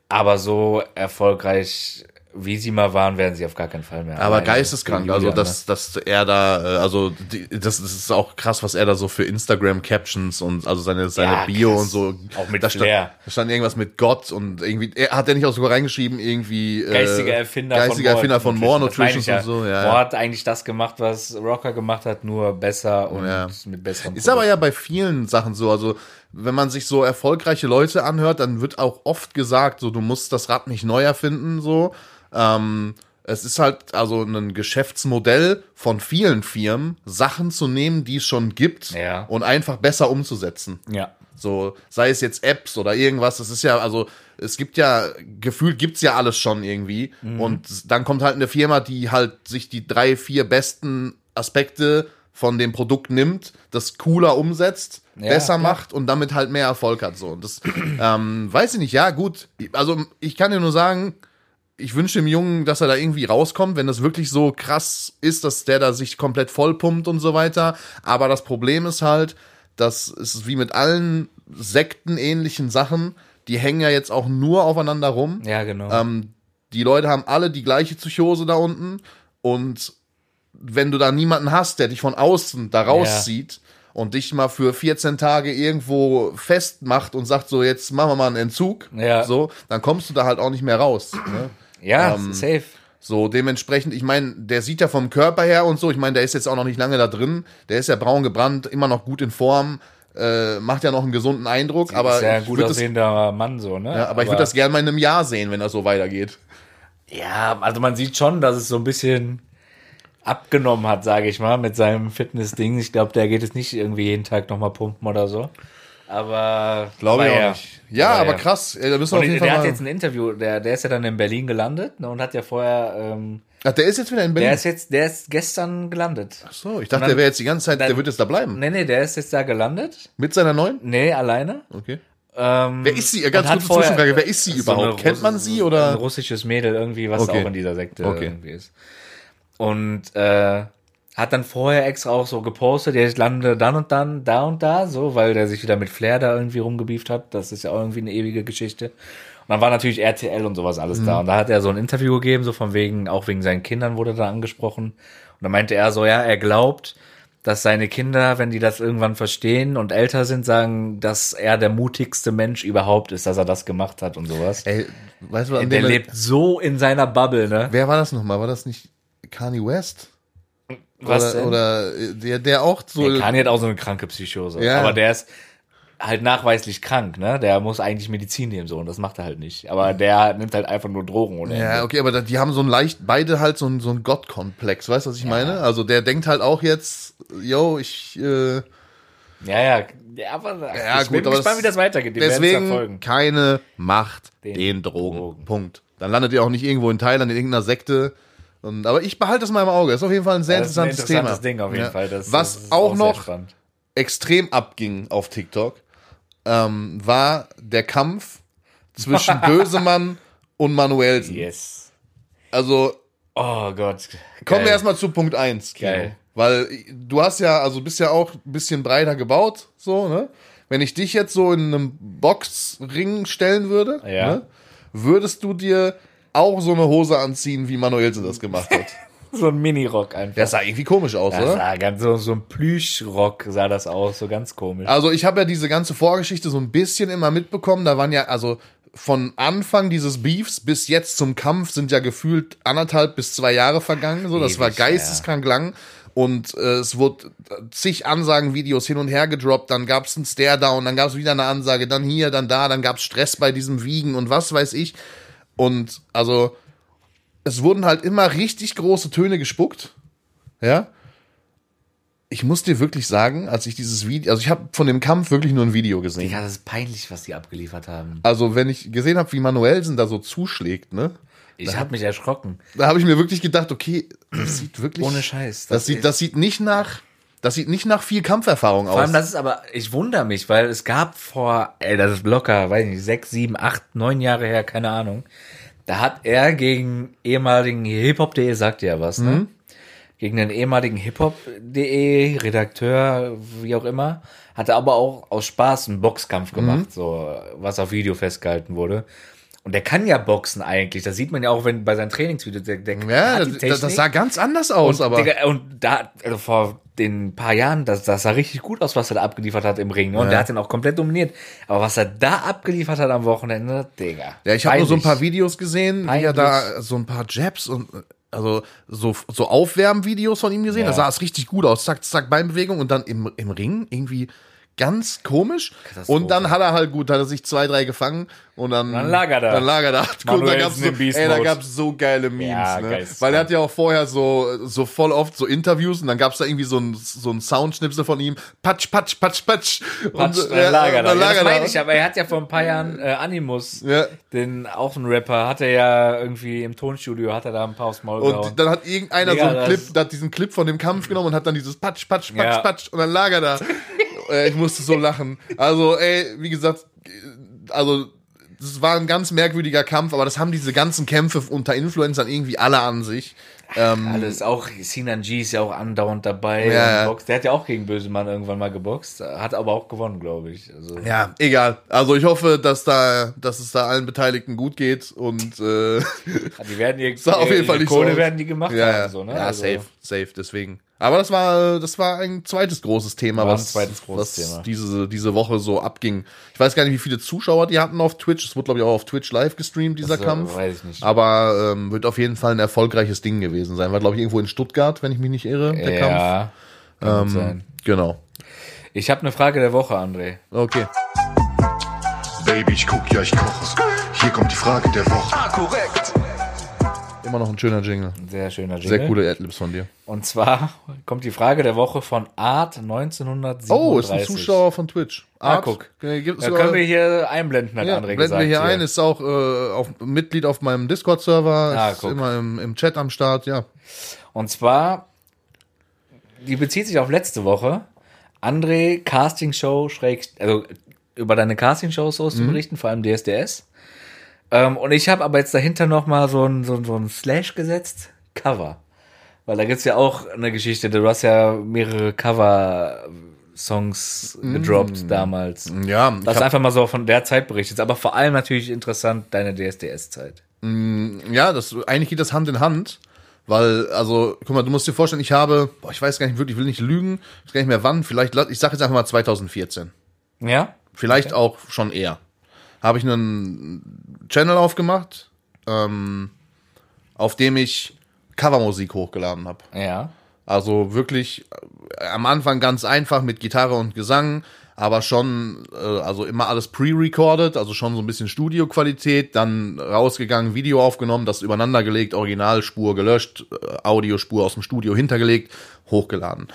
Aber so erfolgreich, wie sie mal waren, werden sie auf gar keinen Fall mehr. aber geisteskrank, also dass, dass er da, äh, also die, das, das ist auch krass, was er da so für Instagram-Captions und also seine, seine Ja, Bio krass. und so. Auch mit da stand, Flair. da stand irgendwas mit Gott und irgendwie, er hat er nicht auch sogar reingeschrieben, irgendwie äh, Geistiger Erfinder geistiger von Erfinder von More Nutrition ich und so, ja. More ja. hat eigentlich das gemacht, was Rocker gemacht hat, nur besser und Ja. mit besseren Ist aber ja bei vielen Sachen so, also wenn man sich so erfolgreiche Leute anhört, dann wird auch oft gesagt, so du musst das Rad nicht neu erfinden, so. Ähm, es ist halt also ein Geschäftsmodell von vielen Firmen, Sachen zu nehmen, die es schon gibt Ja. und einfach besser umzusetzen. Ja. So, sei es jetzt Apps oder irgendwas, das ist ja, also, es gibt ja, gefühlt gibt's ja alles schon irgendwie. Mhm. Und dann kommt halt eine Firma, die halt sich die drei, vier besten Aspekte von dem Produkt nimmt, das cooler umsetzt, Ja, besser klar. macht und damit halt mehr Erfolg hat. So. Und das, ähm, weiß ich nicht, ja, gut. Also, ich kann dir nur sagen, ich wünsche dem Jungen, dass er da irgendwie rauskommt, wenn das wirklich so krass ist, dass der da sich komplett vollpumpt und so weiter. Aber das Problem ist halt, dass es wie mit allen sektenähnlichen Sachen, die hängen ja jetzt auch nur aufeinander rum. Ja, genau. Ähm, die Leute haben alle die gleiche Psychose da unten und wenn du da niemanden hast, der dich von außen da rauszieht und dich mal für 14 Tage irgendwo festmacht und sagt so, jetzt machen wir mal einen Entzug, Ja. so, dann kommst du da halt auch nicht mehr raus. Ne? Ja, ähm, safe. So, dementsprechend, ich meine, der sieht ja vom Körper her und so, ich meine, der ist jetzt auch noch nicht lange da drin, der ist ja braun gebrannt, immer noch gut in Form, äh, macht ja noch einen gesunden Eindruck, aber ist ja ein gut aussehender Mann so, ne? ja, aber ich würde das gerne mal in einem Jahr sehen, wenn das so weitergeht. Ja, also man sieht schon, dass es so ein bisschen abgenommen hat, sage ich mal, mit seinem Fitness-Ding. Ich glaube, der geht es nicht irgendwie jeden Tag nochmal pumpen oder so. Aber Glaube ich aber auch ja. nicht. Ja, aber, ja. krass, da müssen wir Und auf jeden der Fall hat jetzt ein Interview, der, der ist ja dann in Berlin gelandet ne, und hat ja vorher, ähm, Ach, der ist jetzt wieder in Berlin. der ist jetzt, der ist gestern gelandet. Ach so, ich dachte, dann- der wäre jetzt die ganze Zeit, der dann- wird jetzt da bleiben. Nee, nee, der ist jetzt da gelandet. Mit seiner neuen? Nee, alleine. Okay. Ähm, Wer ist sie? Ganz kurze vorher- Zwischenfrage. Wer ist sie so überhaupt? Kennt man sie oder? Ein russisches Mädel irgendwie, was Okay. auch in dieser Sekte Okay. irgendwie ist. Und äh, hat dann vorher extra auch so gepostet, ja, ich lande dann und dann, da und da, so, weil der sich wieder mit Flair da irgendwie rumgebieft hat. Das ist ja auch irgendwie eine ewige Geschichte. Und dann war natürlich RTL und sowas alles Mhm. da. Und da hat er so ein Interview gegeben, so von wegen, auch wegen seinen Kindern wurde da angesprochen. Und da meinte er so, ja, er glaubt, dass seine Kinder, wenn die das irgendwann verstehen und älter sind, sagen, dass er der mutigste Mensch überhaupt ist, dass er das gemacht hat und sowas. Ey, weißt du, Der lebt so in seiner Bubble, ne? Wer war das nochmal? War das nicht Kanye West? Was oder, denn? oder der, der auch so. Der Kanye hat auch so eine kranke Psychose. Ja. Aber der ist halt nachweislich krank, ne? Der muss eigentlich Medizin nehmen, so, und das macht er halt nicht. Aber der nimmt halt einfach nur Drogen ohne Ja, Ende. okay, aber die haben so ein leicht, beide halt so ein, so ein Gottkomplex, weißt du, was ich meine? Also der denkt halt auch jetzt, yo, ich, äh, Ja, ja. ja aber Ja, ich gut, bin aber gespannt, das- wie das weitergeht. Die deswegen keine Macht den, Den Drogen. Drogen. Punkt. Dann landet ihr auch nicht irgendwo in Thailand in irgendeiner Sekte. Und, aber ich behalte das mal im Auge. Das ist auf jeden Fall ein sehr Das ist ein interessantes, interessantes Thema. Ding auf jeden Ja. Fall. Das, Was das ist auch sehr noch extrem abging auf TikTok, ähm, war der Kampf zwischen Bösemann und Manuelsen. Yes. Also Oh Gott. kommen wir Geil. erstmal zu Punkt 1, Kino. Geil. Weil du hast ja, also bist ja auch ein bisschen breiter gebaut, so, ne? Wenn ich dich jetzt so in einem Boxring stellen würde, Ja. ne, würdest du dir auch so eine Hose anziehen, wie Manuelsen das gemacht hat. So ein Mini-Rock einfach. Das sah irgendwie komisch aus, Das oder? sah ganz so, so ein Plüschrock sah das aus, so ganz komisch. Also ich habe ja diese ganze Vorgeschichte so ein bisschen immer mitbekommen. Da waren ja, also von Anfang dieses Beefs bis jetzt zum Kampf sind ja gefühlt anderthalb bis zwei Jahre vergangen. So, das war Ewig, geisteskrank lang. und äh, es wurde zig Ansagenvideos hin und her gedroppt, dann gab es einen Stare-Down, dann gab es wieder eine Ansage, dann hier, dann da, dann gab es Stress bei diesem Wiegen und was weiß ich. Und also es wurden halt immer richtig große Töne gespuckt. Ja. Ich muss dir wirklich sagen, als ich dieses Video, also ich habe von dem Kampf wirklich nur ein Video gesehen. Ja, das ist peinlich, was die abgeliefert haben. Also wenn ich gesehen habe, wie Manuelsen da so zuschlägt, ne? Ich habe mich erschrocken. Da habe ich mir wirklich gedacht, okay, das sieht wirklich Ohne Scheiß. Das, sieht, das sieht nicht nach, das sieht nicht nach viel Kampferfahrung Vor allem, aus. das ist aber, ich wundere mich, weil es gab vor, ey, das ist locker, weiß nicht, sechs, sieben, acht, neun Jahre her, keine Ahnung. Da hat er gegen ehemaligen Hip-Hop.de, sagt ja was, ne? Gegen den ehemaligen Hip-Hop.de, Redakteur, wie auch immer, hat er aber auch aus Spaß einen Boxkampf gemacht, so, was auf Video festgehalten wurde. Und der kann ja boxen eigentlich. Das sieht man ja auch, wenn bei seinen Trainingsvideos, der, der ja, das, das sah ganz anders aus, Und, aber Digga, und da, also vor den paar Jahren, das, das sah richtig gut aus, was er da abgeliefert hat im Ring. Ne? Und Ja. der hat den auch komplett dominiert. Aber was er da abgeliefert hat am Wochenende, Digga. ja, ich habe nur so ein paar peinlich. Videos gesehen, wie er Peinlich. da so ein paar Jabs und also so, so Aufwärmvideos von ihm gesehen. Da Ja. sah es richtig gut aus. Zack, zack, Beinbewegung und dann im, im Ring irgendwie ganz komisch. Und dann hat er halt gut, hat er sich zwei, drei gefangen und dann, Dann lag er da. Dann lag er da. Guck, da gab's so, ey, da gab's so geile Memes, Ja, ne? Weil er hat ja auch vorher so, so voll oft so Interviews und dann gab's da irgendwie so ein, so ein Soundschnipsel von ihm. Patsch, patsch, patsch, patsch. Patsch, und, dann ja, lag er da. dann Ja, lag das er da. meine ich, aber er hat ja vor ein paar Jahren äh, Animus, Ja. den auch ein Rapper, hat er ja irgendwie im Tonstudio, hat er da ein paar aufs Maul gehauen. Und dann hat irgendeiner Digga, so einen das- Clip, der hat diesen Clip von dem Kampf genommen und hat dann dieses Patsch, Patsch, Patsch, Ja. Patsch und dann lag er da. Äh, ich musste so lachen. Also, ey, wie gesagt, also, das war ein ganz merkwürdiger Kampf, aber das haben diese ganzen Kämpfe unter Influencern irgendwie alle an sich. Ähm, Alles, auch Sinan G ist ja auch andauernd dabei. Ja. Der hat ja auch gegen Bösemann irgendwann mal geboxt, hat aber auch gewonnen, glaube ich. Also, ja, egal. Also ich hoffe, dass da, dass es da allen Beteiligten gut geht und äh, Die werden ihr, auf jeden Fall nicht so Kohle aus. werden die gemacht ja, ja, haben. So, ne? ja Also, safe, safe, deswegen. Aber das war, das war ein zweites großes Thema, War ein was, zweites großes was Thema. diese, diese Woche so abging. Ich weiß gar nicht, wie viele Zuschauer die hatten auf Twitch. Es wurde, glaube ich, auch auf Twitch live gestreamt, dieser äh, Kampf. weiß ich nicht. Aber ähm, wird auf jeden Fall ein erfolgreiches Ding gewesen sein. War, glaube ich, irgendwo in Stuttgart, wenn ich mich nicht irre, der Kampf. Ja, kann gut sein. Genau. Ich habe eine Frage der Woche, André. Okay. Baby, ich guck, ja, ich koche. Hier kommt die Frage der Woche. Ah, korrekt. Immer noch ein schöner Jingle. Ein sehr schöner Jingle. Sehr coole Adlibs von dir. Und zwar kommt die Frage der Woche von Art 1937. Oh, ist ein Zuschauer von Twitch. Ah, guck. Äh, Gibt es Da können wir hier einblenden, hat Ja, André blenden gesagt. wir hier ein, ist auch äh, auf, Mitglied auf meinem Discord-Server, Ah, ist guck. immer im, im Chat am Start, ja. Und zwar, die bezieht sich auf letzte Woche. André, Castingshow, schräg, also über deine Castingshows so Mhm. zu berichten, vor allem DSDS. Ähm, und ich habe aber jetzt dahinter noch mal so ein, so, ein- so ein Slash gesetzt, Cover. Weil da gibt's ja auch eine Geschichte, du hast ja mehrere Cover-Songs gedroppt damals. Mm. Ja, ich Das ist einfach mal so von der Zeit berichtet, aber vor allem natürlich interessant deine DSDS-Zeit. ja das, eigentlich geht das Hand in Hand, weil, also, guck mal, du musst dir vorstellen, ich habe, boah, ich weiß gar nicht wirklich, ich will nicht lügen, ich weiß gar nicht mehr wann, vielleicht, ich sag jetzt einfach mal 2014. Ja? Vielleicht auch schon eher. Habe ich einen Channel aufgemacht, ähm, auf dem ich Covermusik hochgeladen habe. Ja. Also wirklich äh, am Anfang ganz einfach mit Gitarre und Gesang, aber schon, äh, also immer alles pre-recorded, also schon so ein bisschen Studioqualität, dann rausgegangen, Video aufgenommen, das übereinander gelegt, Originalspur gelöscht, äh, Audiospur aus dem Studio hintergelegt, hochgeladen.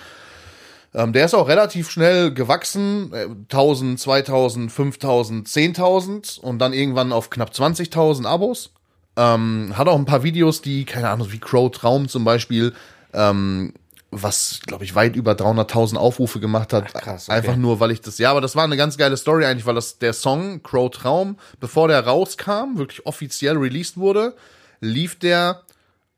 Ähm, der ist auch relativ schnell gewachsen, äh, 1000, 2000, 5000, 10.000 und dann irgendwann auf knapp 20.000 Abos. Ähm, hat auch ein paar Videos, die, keine Ahnung, wie Crow Traum zum Beispiel, ähm, was, glaube ich, weit über 300.000 Aufrufe gemacht hat. krass, okay. Einfach nur, weil ich das, ja, aber das war eine ganz geile Story eigentlich, weil das der Song Crow Traum, bevor der rauskam, wirklich offiziell released wurde, lief der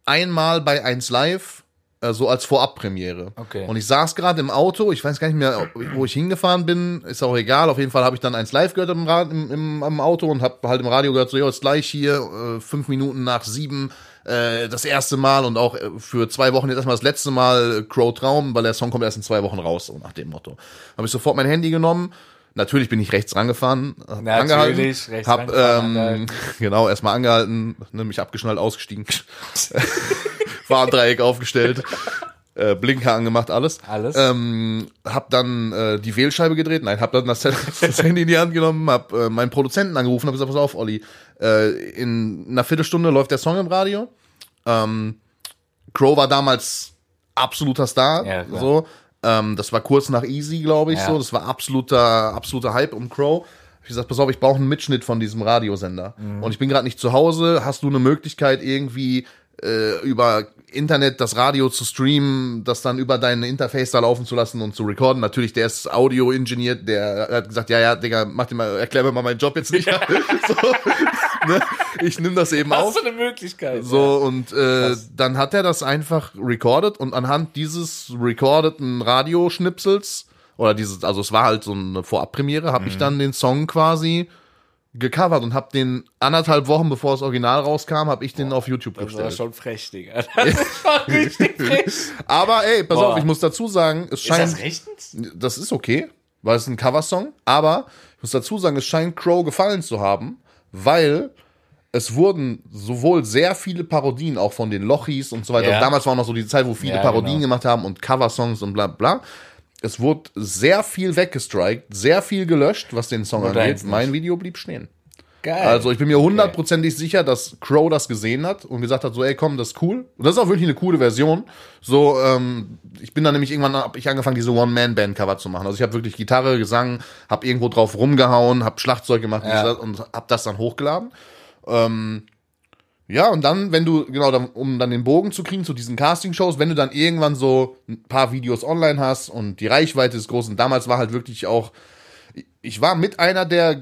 einmal bei 1 Live äh, so als Vorabpremiere. Okay. Und ich saß gerade im Auto, ich weiß gar nicht mehr, wo ich hingefahren bin, ist auch egal. Auf jeden Fall habe ich dann eins live gehört im, im, im, im Auto und habe halt im Radio gehört, so, ja, ist gleich hier, äh, fünf Minuten nach sieben, äh, das erste Mal und auch äh, für zwei Wochen jetzt erstmal das letzte Mal äh, Crow Traum, weil der Song kommt erst in zwei Wochen raus, so nach dem Motto. Habe ich sofort mein Handy genommen. Natürlich bin ich rechts rangefahren, hab Natürlich, angehalten, rechts hab rangefahren, ähm, angehalten. genau erstmal angehalten, ne, mich abgeschnallt, ausgestiegen, Warndreieck aufgestellt äh, Blinker angemacht, alles. Alles. Ähm, hab dann äh, die Wählscheibe gedreht, nein, hab dann das, das Handy in die Hand genommen, hab äh, meinen Produzenten angerufen, hab gesagt, pass auf, Olli, äh, in einer Viertelstunde läuft der Song im Radio. Ähm, Crow war damals absoluter Star, Ja, so. Ähm, das war kurz nach Easy, glaube ich, Ja. so. Das war absoluter, absoluter Hype um Crow. Ich gesagt, pass auf, ich brauche einen Mitschnitt von diesem Radiosender. Mhm. Und ich bin gerade nicht zu Hause. Hast du eine Möglichkeit, irgendwie äh, über Internet das Radio zu streamen, das dann über dein Interface da laufen zu lassen und zu recorden? Natürlich, der ist Audio-Ingeniert, der hat gesagt, ja, ja, Digga, mach dir mal, erklär mir mal meinen Job jetzt nicht. so, ne? Ich nehme das eben auf. Hast du eine Möglichkeit? So, und äh, dann hat er das einfach recorded und anhand dieses recordeten Radioschnipsels, oder dieses, also es war halt so eine Vorabpremiere, habe Mhm. ich dann den Song quasi gecovert und habe den anderthalb Wochen bevor das Original rauskam, habe ich den auf YouTube Das war gestellt. schon frech, Digga. Das ist schon richtig frech. Aber ey, pass Boah. auf, ich muss dazu sagen, es Ist scheint, das rechtens? das ist okay, weil es ist ein Coversong, aber ich muss dazu sagen, es scheint Crow gefallen zu haben, weil es wurden sowohl sehr viele Parodien auch von den Lochis und so weiter. Ja. Damals war auch noch so die Zeit, wo viele Ja, Parodien genau. gemacht haben und Coversongs und bla bla. Es wurde sehr viel weggestrikt, sehr viel gelöscht, was den Song Nur angeht. Mein Video blieb stehen. Geil. Also ich bin mir hundertprozentig sicher, dass Crow das gesehen hat und gesagt hat, so, ey, komm, das ist cool. Und das ist auch wirklich eine coole Version. So, ähm, ich bin dann nämlich irgendwann, hab ich angefangen, diese One-Man-Band-Cover zu machen. Also ich habe wirklich Gitarre, Gesang, habe irgendwo drauf rumgehauen, habe Schlagzeug gemacht Ja. und habe das dann hochgeladen. Ähm, ja, und dann, wenn du, genau, dann, um dann den Bogen zu kriegen zu diesen Casting-Shows, wenn du dann irgendwann so ein paar Videos online hast und die Reichweite ist groß und damals war halt wirklich auch, ich war mit einer der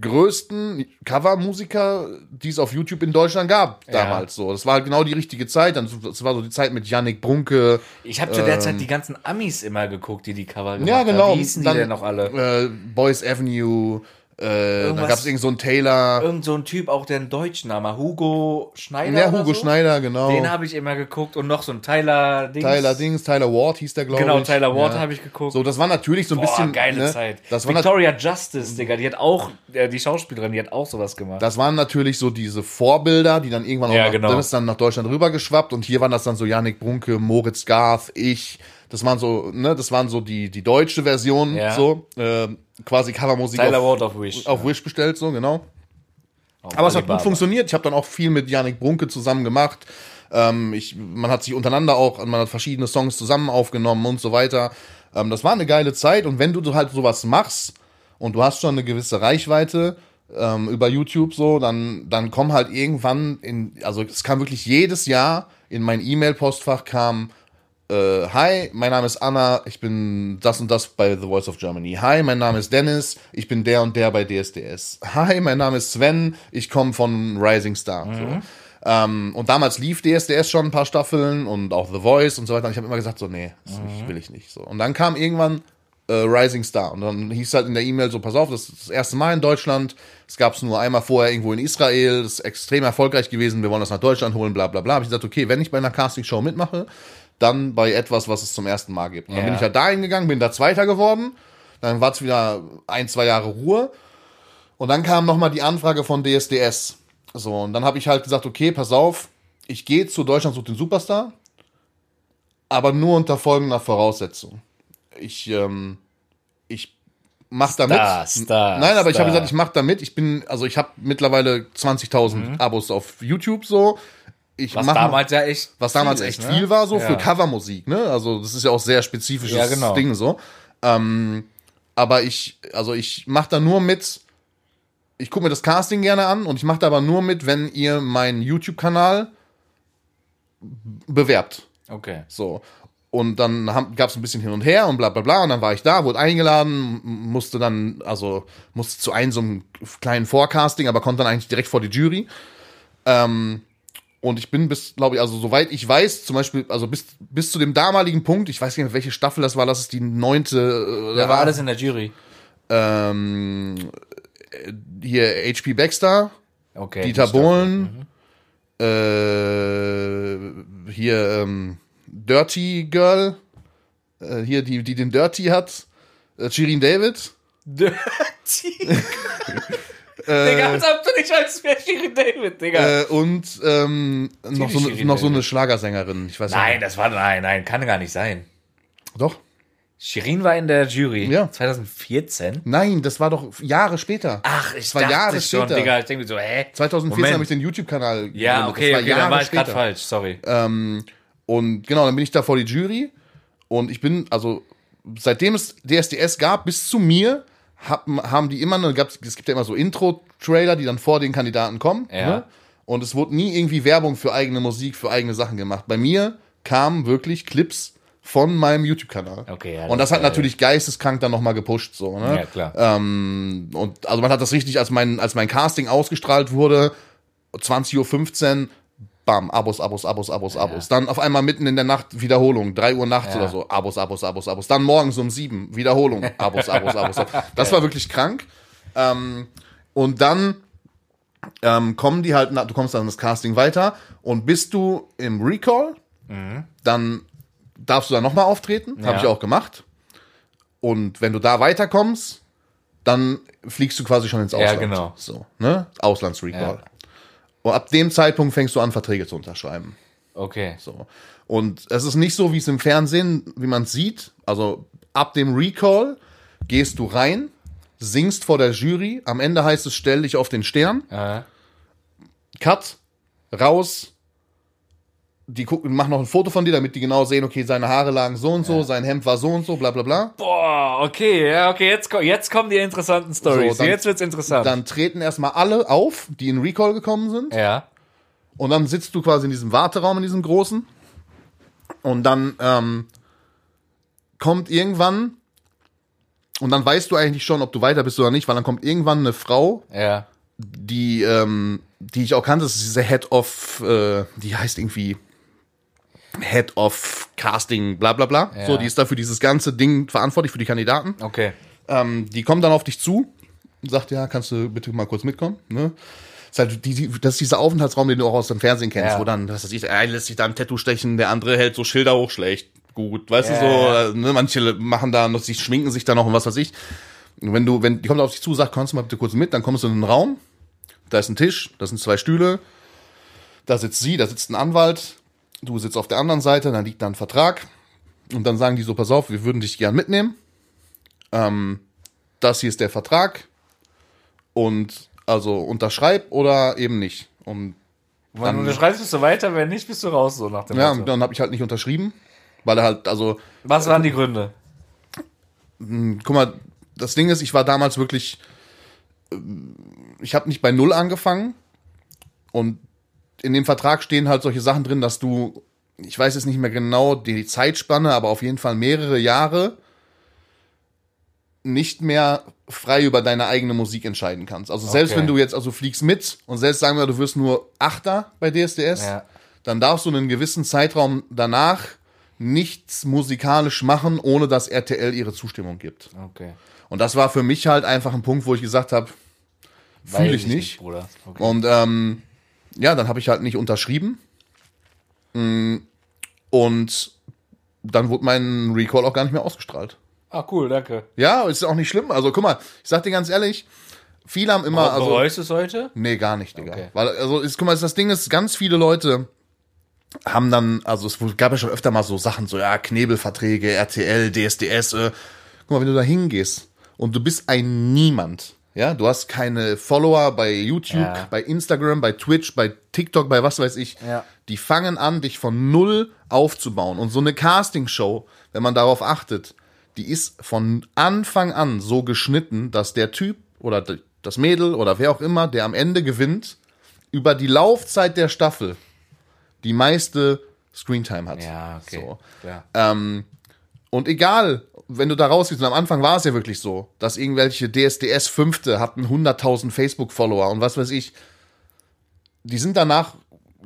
größten Covermusiker, die es auf YouTube in Deutschland gab damals so. Das war halt genau die richtige Zeit. Dann das war so die Zeit mit Yannick Brunke. ich habe zu der Zeit die ganzen Amis immer geguckt, die die Cover gemacht Ja, genau. haben. Wie hießen die Dann, denn noch alle? Äh, Boys Avenue. Äh, dann Irgendwas- gab es irgend so einen Taylor. Irgend so ein Typ, auch der einen deutschen Namen, Hugo Schneider. Ja, Hugo so? Schneider, genau. Den habe ich immer geguckt und noch so ein Tyler Dings. Tyler Dings, Tyler Ward hieß der, glaube Genau, ich. Tyler Ward Ja. habe ich geguckt. So, das war natürlich so ein Boah, bisschen. geile ne, Zeit. Das war, Victoria Justice, Digga, die hat auch, äh, die Schauspielerin, die hat auch sowas gemacht. das waren natürlich so diese Vorbilder, die dann irgendwann auch Ja, nach, genau. dann nach Deutschland rübergeschwappt und hier waren das dann so Yannick Brunke, Moritz Garth, ich. Das waren so, ne, das waren so die, die deutsche Version, Ja. so, äh, quasi Covermusik Tyler auf, Ward auf Wish. auf Wish bestellt, so, genau. Auf Aber es hat gut funktioniert. Ich habe dann auch viel mit Yannick Brunke zusammen gemacht. Ähm, ich, man hat sich untereinander auch, man hat verschiedene Songs zusammen aufgenommen und so weiter. Ähm, das war eine geile Zeit. Und wenn du halt sowas machst und du hast schon eine gewisse Reichweite ähm, über YouTube so, dann, dann kommen halt irgendwann in, also es kam wirklich jedes Jahr in mein E-Mail-Postfach kam äh, hi, mein Name ist Anna, ich bin das und das bei The Voice of Germany. Hi, mein Name ist Dennis, ich bin der und der bei DSDS. Hi, mein Name ist Sven, ich komme von Rising Star. So. Ähm, und damals lief DSDS schon ein paar Staffeln und auch The Voice und so weiter. Und ich habe immer gesagt, so, nee, das will ich nicht. So. Und dann kam irgendwann äh, Rising Star. Und dann hieß halt in der E-Mail so, pass auf, das ist das erste Mal in Deutschland. Es gab es nur einmal vorher irgendwo in Israel. Das ist extrem erfolgreich gewesen. Wir wollen das nach Deutschland holen, bla bla bla. Hab ich gesagt, okay, wenn ich bei einer Castingshow mitmache, dann bei etwas, was es zum ersten Mal gibt. Und dann bin ich halt da hingegangen, bin da Zweiter geworden. Dann war es wieder ein, zwei Jahre Ruhe. Und dann kam nochmal die Anfrage von DSDS. So, und dann habe ich halt gesagt, okay, pass auf, ich gehe zu Deutschland sucht den Superstar, aber nur unter folgender Voraussetzung. Ich, ähm, ich mach damit. Star, Star, Nein, aber ich habe Star. gesagt, ich mach damit. Ich bin, also ich habe mittlerweile 20.000 Abos auf YouTube so. Ich. Was damals ja echt was damals viel echt ist, ne? viel war, so für Ja. Covermusik, ne? Also das ist ja auch sehr spezifisches Ja, genau. Ding so. Ähm, aber ich, also ich mache da nur mit, ich gucke mir das Casting gerne an und ich mache da aber nur mit, wenn ihr meinen YouTube-Kanal bewerbt. Okay. So. Und dann gab es ein bisschen hin und her und bla bla bla. Und dann war ich da, wurde eingeladen, musste dann, also musste zu einem so einem kleinen Forecasting, aber konnte dann eigentlich direkt vor die Jury. Ähm, und ich bin bis, glaube ich, also soweit ich weiß, zum Beispiel, also bis, bis zu dem damaligen Punkt, ich weiß nicht mehr, welche Staffel das war, das ist die neunte. Äh, Da war alles in der Jury. ähm, äh, hier HP Baxter, Okay. Dieter. Bohlen, äh, hier ähm, Dirty Girl, äh, hier die, die den Dirty hat, äh, Shirin David, Dirty. Digga, als ob du nicht als Shirin David, Digga. Äh, und ähm, noch, so, eine- Shirin noch so eine. Schlagersängerin. Ich weiß nein, nicht. das war, nein, nein, kann gar nicht sein. Doch. Shirin war in der Jury. Ja. 2014. Nein, das war doch Jahre später. Ach, ich Das war dachte Jahre schon, später. Digga. Ich denke mir so, hä? 2014 Moment. habe ich den YouTube-Kanal Ja, okay, Das okay, dann war ich gerade falsch, sorry. Ähm, und genau, dann bin ich da vor die Jury und ich bin, also seitdem es DSDS gab, bis zu mir, haben die immer, eine, gab's, es gibt ja immer so Intro-Trailer, die dann vor den Kandidaten kommen. Ja. Ne? Und es wurde nie irgendwie Werbung für eigene Musik, für eigene Sachen gemacht. Bei mir kamen wirklich Clips von meinem YouTube-Kanal. Okay, ja, und das das hat geil. natürlich geisteskrank dann nochmal gepusht, so, ne? Ja, klar. Ähm, und also man hat das richtig, als mein, als mein Casting ausgestrahlt wurde, 20.15 Uhr, bam, Abos, Abos, Abos, Abos, Abos. Dann auf einmal mitten in der Nacht Wiederholung, 3 Uhr nachts Ja. oder so, Abos, Abos, Abos, Abos. Dann morgens um 7, Wiederholung, Abos, Abos, Abos. Das war wirklich krank. Ähm, und dann ähm, kommen die halt, du kommst dann das Casting weiter und bist du im Recall, dann darfst du da nochmal auftreten, habe Ja. ich auch gemacht. Und wenn du da weiterkommst, dann fliegst du quasi schon ins Ja, Ausland. genau. So, ne? Auslandsrecall. Ja. Und ab dem Zeitpunkt fängst du an, Verträge zu unterschreiben. Okay. So. Und es ist nicht so, wie es im Fernsehen, wie man es sieht. Also ab dem Recall gehst du rein, singst vor der Jury. Am Ende heißt es, stell dich auf den Stern. Äh, Cut, raus. Die gucken, machen noch ein Foto von dir, damit die genau sehen, okay, seine Haare lagen so und so, sein Hemd war so und so, bla bla bla. boah, okay, ja, okay, jetzt, jetzt kommen die interessanten Stories. So, jetzt wird's interessant. Dann treten erstmal alle auf, die in Recall gekommen sind. ja. Und dann sitzt du quasi in diesem Warteraum, in diesem großen. Und dann ähm, kommt irgendwann, und dann weißt du eigentlich schon, ob du weiter bist oder nicht, weil dann kommt irgendwann eine Frau, Ja. die, ähm, die ich auch kannte, das ist diese Head of, äh, die heißt irgendwie Head of Casting, bla bla bla. Ja. So, die ist da für dieses ganze Ding verantwortlich, für die Kandidaten. Okay. Ähm, die kommt dann auf dich zu und sagt, ja, kannst du bitte mal kurz mitkommen? Ne? Das, ist halt die, die, das ist dieser Aufenthaltsraum, den du auch aus dem Fernsehen kennst, Ja. wo dann, was weiß ich, der eine lässt sich da ein Tattoo stechen, der andere hält so Schilder hoch, schlecht, gut, weißt Ja, du so, äh, ne, manche machen da noch, sie schminken sich da noch und was weiß ich. Und wenn du, wenn, die kommt auf dich zu, sagt, kommst du mal bitte kurz mit, dann kommst du in den Raum, da ist ein Tisch, da sind zwei Stühle, da sitzt sie, da sitzt ein Anwalt, du sitzt auf der anderen Seite, dann liegt da ein Vertrag und dann sagen die so, pass auf, wir würden dich gern mitnehmen. Ähm, das hier ist der Vertrag und also unterschreib oder eben nicht. Und Wenn du unterschreibst, bist du weiter, wenn nicht, bist du raus, so nach dem ja, Motto. dann habe ich halt nicht unterschrieben, weil er halt, also, Was waren die Gründe? guck mal, das Ding ist, ich war damals wirklich, äh, ich habe nicht bei Null angefangen und in dem Vertrag stehen halt solche Sachen drin, dass du, ich weiß jetzt nicht mehr genau die Zeitspanne, aber auf jeden Fall mehrere Jahre nicht mehr frei über deine eigene Musik entscheiden kannst. Also selbst Okay. wenn du jetzt, also fliegst mit und selbst sagen wir, du wirst nur Achter bei DSDS, Ja. dann darfst du einen gewissen Zeitraum danach nichts musikalisch machen, ohne dass RTL ihre Zustimmung gibt. Okay. Und das war für mich halt einfach ein Punkt, wo ich gesagt habe, fühle Weiß ich nicht. Bruder. Okay. Und ähm, ja, dann habe ich halt nicht unterschrieben. Mm, Und dann wurde mein Recall auch gar nicht mehr ausgestrahlt. Ah, cool, danke. Ja, ist auch nicht schlimm. Also guck mal, ich sag dir ganz ehrlich, viele haben immer, also Bereust du es heute? nee, gar nicht, Digga. Okay. Weil also ist, guck mal, das Ding ist, ganz viele Leute haben dann, also es gab ja schon öfter mal so Sachen, so ja, Knebelverträge, RTL, DSDS. Äh. Guck mal, wenn du da hingehst und du bist ein Niemand, ja, du hast keine Follower bei YouTube, Ja. bei Instagram, bei Twitch, bei TikTok, bei was weiß ich. Ja. Die fangen an, dich von null aufzubauen. Und so eine Castingshow, wenn man darauf achtet, die ist von Anfang an so geschnitten, dass der Typ oder das Mädel oder wer auch immer, der am Ende gewinnt, über die Laufzeit der Staffel die meiste Screentime hat. Ja, okay. So. Ja. Ähm, und egal, wenn du da rausgehst, und am Anfang war es ja wirklich so, dass irgendwelche DSDS-Fünfte hatten 100.000 Facebook-Follower und was weiß ich. Die sind danach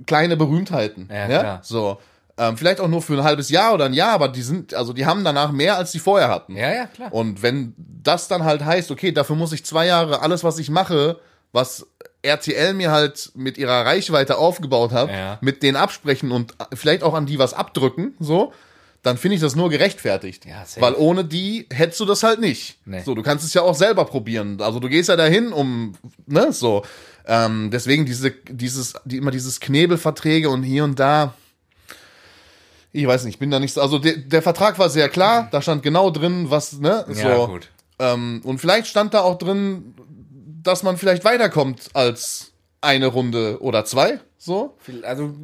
kleine Berühmtheiten. Ja, Ja, klar. So. Ähm, vielleicht auch nur für ein halbes Jahr oder ein Jahr, aber die sind, also die haben danach mehr, als die vorher hatten. ja, ja, klar. Und wenn das dann halt heißt, okay, dafür muss ich zwei Jahre alles, was ich mache, was RTL mir halt mit ihrer Reichweite aufgebaut hat, Ja. mit denen absprechen und vielleicht auch an die was abdrücken, so, dann finde ich das nur gerechtfertigt. Ja, safe. Weil ohne die hättest du das halt nicht. Nee. So, du kannst es ja auch selber probieren. Also du gehst ja dahin, um, ne, so. Ähm, deswegen diese, dieses, die, immer dieses Knebelverträge und hier und da. Ich weiß nicht, ich bin da nicht so. Also der, der Vertrag war sehr klar, da stand genau drin, was, ne, so. Ja, gut. Ähm, und vielleicht stand da auch drin, dass man vielleicht weiterkommt als eine Runde oder zwei. So. Also,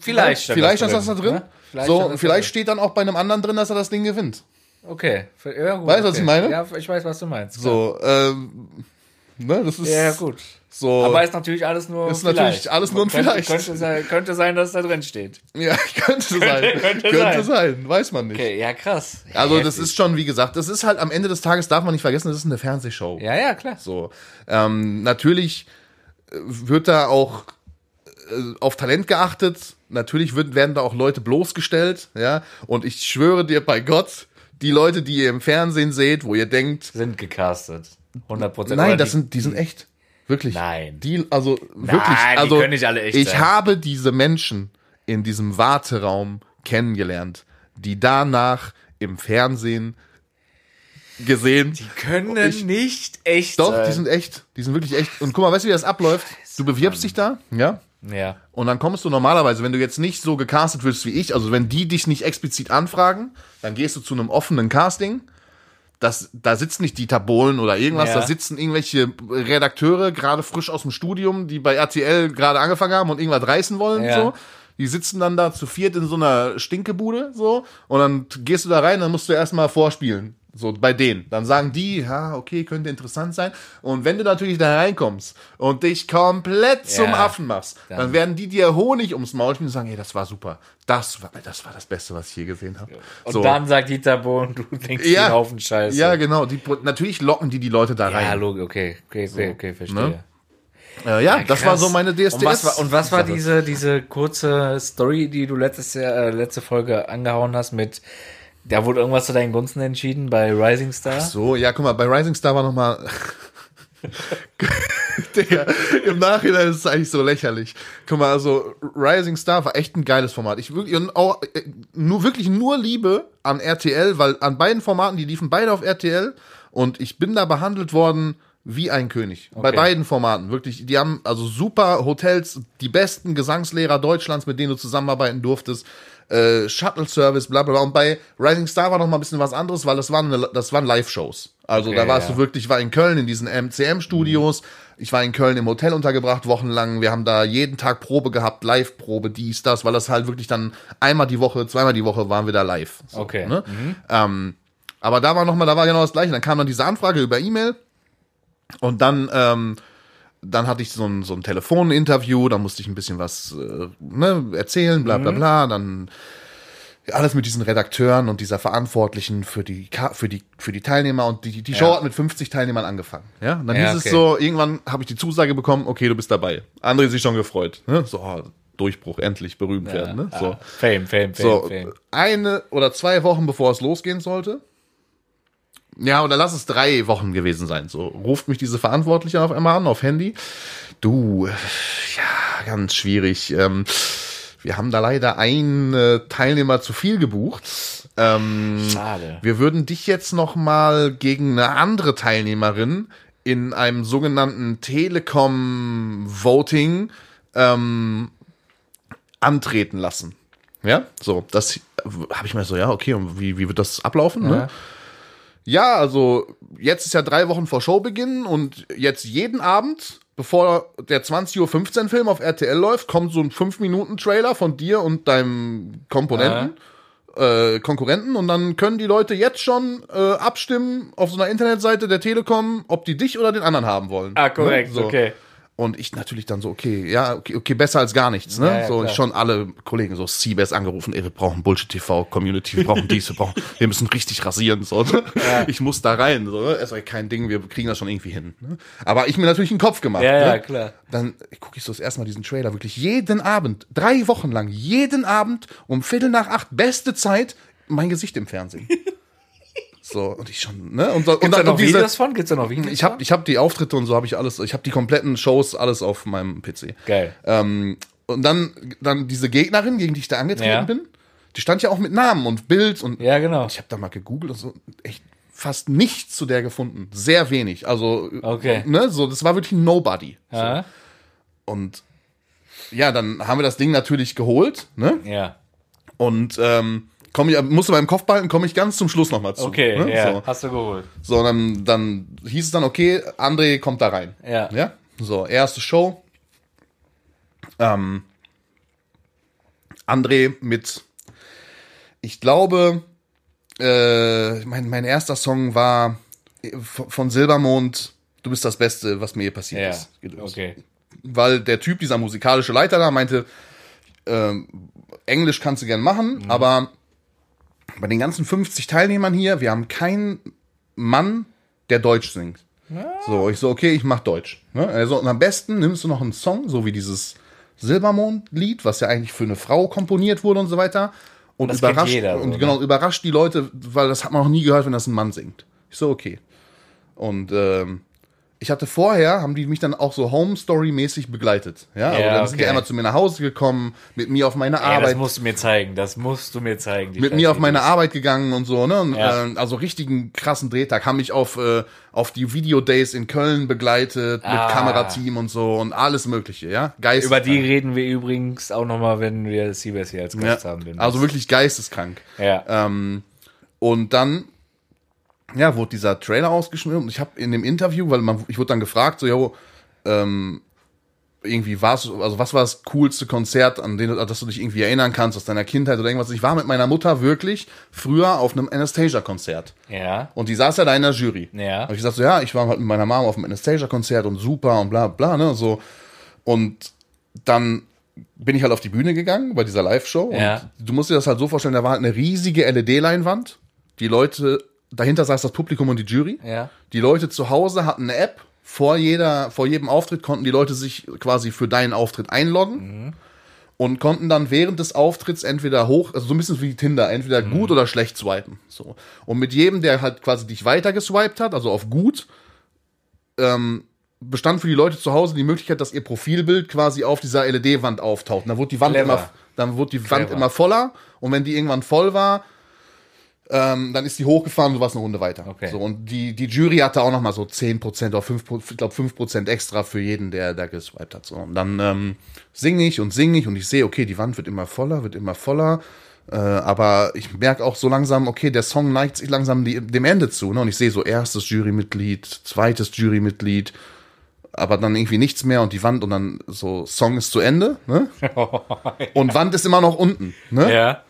vielleicht. stand vielleicht das ist das da drin. ne? Vielleicht so, vielleicht steht dann auch bei einem anderen drin, dass er das Ding gewinnt. Okay. Ja, gut, Weißt du, was okay. ich meine? Ja, ich weiß, was du meinst. So, ähm, ne, das ist Ja, ja, gut. so. Aber ist natürlich alles nur Ist vielleicht. natürlich alles nur ein könnte, Vielleicht. Könnte sein, könnte sein, dass da drin steht. ja, könnte sein. könnte könnte sein. sein. weiß man nicht. Okay, ja, krass. Also, ja, das ist schon, wie gesagt, das ist halt am Ende des Tages, darf man nicht vergessen, das ist eine Fernsehshow. Ja, ja, klar. So, ähm, natürlich äh, wird da auch äh, auf Talent geachtet. Natürlich wird, werden da auch Leute bloßgestellt, ja. Und ich schwöre dir bei Gott, die Leute, die ihr im Fernsehen seht, wo ihr denkt, Sind gecastet. 100 Prozent. nein, das sind, die sind echt. Wirklich. Nein. Die, also, wirklich. die Also, können nicht alle echt ich sein. habe diese Menschen in diesem Warteraum kennengelernt, die danach im Fernsehen gesehen. können Ich- nicht echt Doch, sein. die sind echt. Die sind wirklich echt. Und guck mal, weißt du, wie das abläuft? Du bewirbst dich da, ja? Ja. Und dann kommst du normalerweise, wenn du jetzt nicht so gecastet wirst wie ich, also wenn die dich nicht explizit anfragen, dann gehst du zu einem offenen Casting. Das, da sitzt nicht Dieter Bohlen oder irgendwas, Ja. da sitzen irgendwelche Redakteure, gerade frisch aus dem Studium, die bei RTL gerade angefangen haben und irgendwas reißen wollen. Ja. So. Die sitzen dann da zu viert in so einer Stinkebude so und dann gehst du da rein, dann musst du erstmal vorspielen. So bei denen. Dann sagen die, ja, okay, könnte interessant sein. Und wenn du natürlich da reinkommst und dich komplett zum Ja. Affen machst, dann, Dann- werden die dir Honig ums Maul spielen und sagen, ey, das war super. Das war, das war das Beste, was ich je gesehen habe. Und so. dann sagt Dieter Bohlen, du denkst Ja. ja. einen Haufen Scheiße. ja, genau. Die, natürlich locken die die Leute da ja, rein. Logo, okay, okay, okay, okay verstehe. ne? Äh, ja, das war so meine DSDS. Und was war, und was war diese, diese kurze Story, die du letztes Jahr, äh, letzte Folge angehauen hast mit, da wurde irgendwas zu deinen Gunsten entschieden bei Rising Star? So, ja, guck mal, bei Rising Star war noch mal Digga, im Nachhinein ist es eigentlich so lächerlich. Guck mal, also Rising Star war echt ein geiles Format. Ich wirklich auch äh, nur wirklich nur Liebe an RTL, weil an beiden Formaten, die liefen beide auf RTL und ich bin da behandelt worden wie ein König. Bei Okay. beiden Formaten, wirklich. Die haben also super Hotels, die besten Gesangslehrer Deutschlands, mit denen du zusammenarbeiten durftest. Äh, Shuttle Service, bla bla bla. Und bei Rising Star war noch mal ein bisschen was anderes, weil das waren, eine, das waren Live-Shows. Also Okay, da warst ja. du wirklich, ich war in Köln in diesen MCM-Studios. Ich war in Köln im Hotel untergebracht, wochenlang. Wir haben da jeden Tag Probe gehabt, Live-Probe, dies, das, weil das halt wirklich dann einmal die Woche, zweimal die Woche waren wir da live. So, Okay. Ne? Ähm, aber da war noch mal, da war genau das Gleiche. Dann kam dann diese Anfrage über E-Mail und dann, ähm, dann hatte ich so ein, so ein Telefoninterview, da musste ich ein bisschen was äh, ne, erzählen, bla bla bla. Dann alles mit diesen Redakteuren und dieser Verantwortlichen für die für die für die Teilnehmer und die die Show Ja. hat mit 50 Teilnehmern angefangen. Ja, und dann Ja, hieß okay. es so, irgendwann habe ich die Zusage bekommen, okay, du bist dabei. André sich schon gefreut, ne? So oh, Durchbruch, endlich berühmt werden, ne? So. Ah, Fame, Fame, Fame, So, Fame. eine oder zwei Wochen bevor es losgehen sollte. Ja, oder lass es drei Wochen gewesen sein. So ruft mich diese Verantwortliche auf einmal an, auf Handy. Du, äh, ja, ganz schwierig. Ähm, wir haben da leider einen äh, Teilnehmer zu viel gebucht. Ähm, Schade. wir würden dich jetzt noch mal gegen eine andere Teilnehmerin in einem sogenannten Telekom-Voting ähm, antreten lassen. Ja, so, das habe ich mir so, ja, okay, und wie, wie wird das ablaufen? Ne? Ja, also jetzt ist ja drei Wochen vor Showbeginn und jetzt jeden Abend, bevor der 20.15 Uhr Film auf RTL läuft, kommt so ein 5-Minuten-Trailer von dir und deinem Komponenten, äh, Konkurrenten und dann können die Leute jetzt schon äh, abstimmen auf so einer Internetseite der Telekom, ob die dich oder den anderen haben wollen. Ah, korrekt, Ne? So. okay. Und ich natürlich dann so, okay, ja, okay, okay besser als gar nichts, ne? Ja, ja, so, klar. schon alle Kollegen, so CBS angerufen, ey, wir brauchen Bullshit-TV, Community, wir brauchen dies, wir brauchen, wir müssen richtig rasieren, so. ne? Ich muss da rein, so, ne? Ist kein Ding, wir kriegen das schon irgendwie hin, ne? Aber ich mir natürlich einen Kopf gemacht, Ja, ja, ne? klar. Dann gucke ich so das erste Mal diesen Trailer, wirklich jeden Abend, drei Wochen lang, jeden Abend um Viertel nach acht, beste Zeit, mein Gesicht im Fernsehen. So, und ich schon, ne? Und, so, und Gibt's da dann noch diese, Videos von? Gibt's da noch Videos ich habe ich hab die Auftritte und so habe ich alles, ich habe die kompletten Shows alles auf meinem PC. Geil. Ähm, und dann, dann diese Gegnerin, gegen die ich da angetreten Ja. bin, die stand ja auch mit Namen und Bild und Ja, genau. ich habe da mal gegoogelt und so echt fast nichts zu der gefunden. Sehr wenig. Also, Okay. ne, so, das war wirklich ein Nobody. Ja. Und ja, dann haben wir das Ding natürlich geholt, ne? Ja. Und ähm, komm ich, musste beim Kopf behalten, komme ich ganz zum Schluss nochmal zu. Okay, ne? ja. So. Hast du geholt. So, dann, dann hieß es dann, okay, André kommt da rein. Ja. Ja. So, erste Show. Ähm, André mit, ich glaube, äh, mein, mein erster Song war äh, von Silbermond, Du bist das Beste, was mir je passiert Ja. ist. Okay. Weil der Typ, dieser musikalische Leiter da, meinte, ähm, Englisch kannst du gern machen, Mhm. aber bei den ganzen 50 Teilnehmern hier, wir haben keinen Mann, der Deutsch singt. So, ich so, okay, ich mach Deutsch. Ne? Also, und am besten nimmst du noch einen Song, so wie dieses Silbermond-Lied, was ja eigentlich für eine Frau komponiert wurde und so weiter. Und das überrascht, jeder so, und ne? genau, überrascht die Leute, weil das hat man noch nie gehört, wenn das ein Mann singt. Ich so, okay. Und ähm, ich hatte vorher, haben die mich dann auch so Home-Story-mäßig begleitet. Ja, also Ja, dann sind die okay. einmal zu mir nach Hause gekommen, mit mir auf meine Ja, Arbeit das musst du mir zeigen. Das musst du mir zeigen. mit mir auf meine Videos. Arbeit gegangen und so, ne? Und, Ja. äh, also richtigen krassen Drehtag. Haben mich auf, äh, auf die Video-Days in Köln begleitet, mit Ah. Kamerateam und so und alles mögliche, ja? Geist. Über die reden wir übrigens auch nochmal, wenn wir Siebes hier als Gast ja. haben. Also wirklich geisteskrank. Ja. Ähm, und dann, ja, wurde dieser Trailer ausgeschnitten und ich habe in dem Interview, weil man, ich wurde dann gefragt, so, jo, ähm, irgendwie war's, also was war das coolste Konzert, an dem, dass du dich irgendwie erinnern kannst aus deiner Kindheit oder irgendwas? Ich war mit meiner Mutter wirklich früher auf einem Anastasia-Konzert. ja. Und die saß ja da in der Jury. Ja. Hab ich gesagt, so, ja, ich war halt mit meiner Mama auf dem Anastasia-Konzert und super und bla bla, ne, so. Und dann bin ich halt auf die Bühne gegangen bei dieser Live-Show. Ja. Und du musst dir das halt so vorstellen, da war halt eine riesige LED-Leinwand. Die Leute, dahinter saß das Publikum und die Jury. Ja. Die Leute zu Hause hatten eine App. Vor jeder, vor jedem Auftritt konnten die Leute sich quasi für deinen Auftritt einloggen. Und konnten dann während des Auftritts entweder hoch, also so ein bisschen wie Tinder, entweder gut oder schlecht swipen. So. Und mit jedem, der halt quasi dich weiter geswiped hat, also auf gut, ähm, bestand für die Leute zu Hause die Möglichkeit, dass ihr Profilbild quasi auf dieser LED-Wand auftaucht. Und dann wurde die Wand Clever. immer, dann wurde die Wand immer voller. Und wenn die irgendwann voll war, ähm, dann ist die hochgefahren und du warst eine Runde weiter. Okay. So, und die, die Jury hatte auch noch mal so 10% oder 5, ich glaube 5% extra für jeden, der da geswiped hat. So. Und dann ähm, singe ich und singe ich und ich sehe, okay, die Wand wird immer voller, wird immer voller. Äh, aber ich merke auch so langsam, okay, der Song neigt sich langsam die, dem Ende zu. Ne? Und ich sehe so erstes Jurymitglied, zweites Jurymitglied, aber dann irgendwie nichts mehr und die Wand und dann so, Song ist zu Ende. Ne? Und Wand ist immer noch unten. Ne? Ja.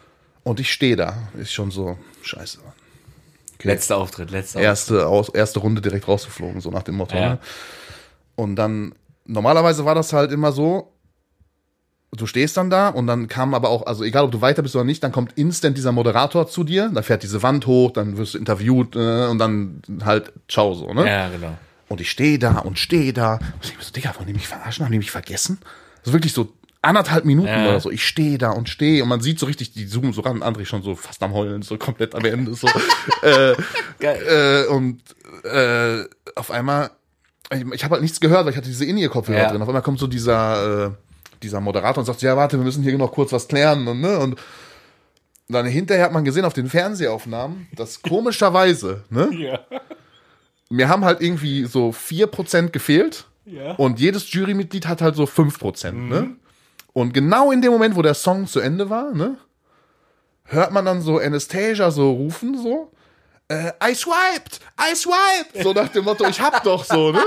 Und ich stehe da. Ist schon so, scheiße. Letzter Auftritt, letzter Erste, aus, erste Runde direkt rausgeflogen, so nach dem Motto. Ja. Ne? Und dann, normalerweise war das halt immer so, du stehst dann da und dann kam aber auch, also egal ob du weiter bist oder nicht, dann kommt instant dieser Moderator zu dir, dann fährt diese Wand hoch, dann wirst du interviewt äh, und dann halt ciao so, ne? Ja, genau. Und ich stehe da und stehe da. Und ich so, Digga, wollen die mich verarschen? Haben die mich vergessen? Das ist wirklich so anderthalb Minuten Ja. oder so. Ich stehe da und stehe und man sieht so richtig, die zoomen so ran, André schon so fast am Heulen, so komplett am Ende. So. äh, Geil. äh, und äh, auf einmal, ich, ich habe halt nichts gehört, weil ich hatte diese In-Ear-Kopfhörer Ja. drin. Auf einmal kommt so dieser, äh, dieser Moderator und sagt, ja, warte, wir müssen hier noch kurz was klären. Und, ne? und dann hinterher hat man gesehen auf den Fernsehaufnahmen, dass komischerweise, ne? Ja. mir haben halt irgendwie so 4% gefehlt. Ja. Und jedes Jurymitglied hat halt so 5%. Ne? Und genau in dem Moment, wo der Song zu Ende war, ne, hört man dann so Anastasia so rufen, so. Äh, I swiped! I swiped! So nach dem Motto, ich hab doch so, ne?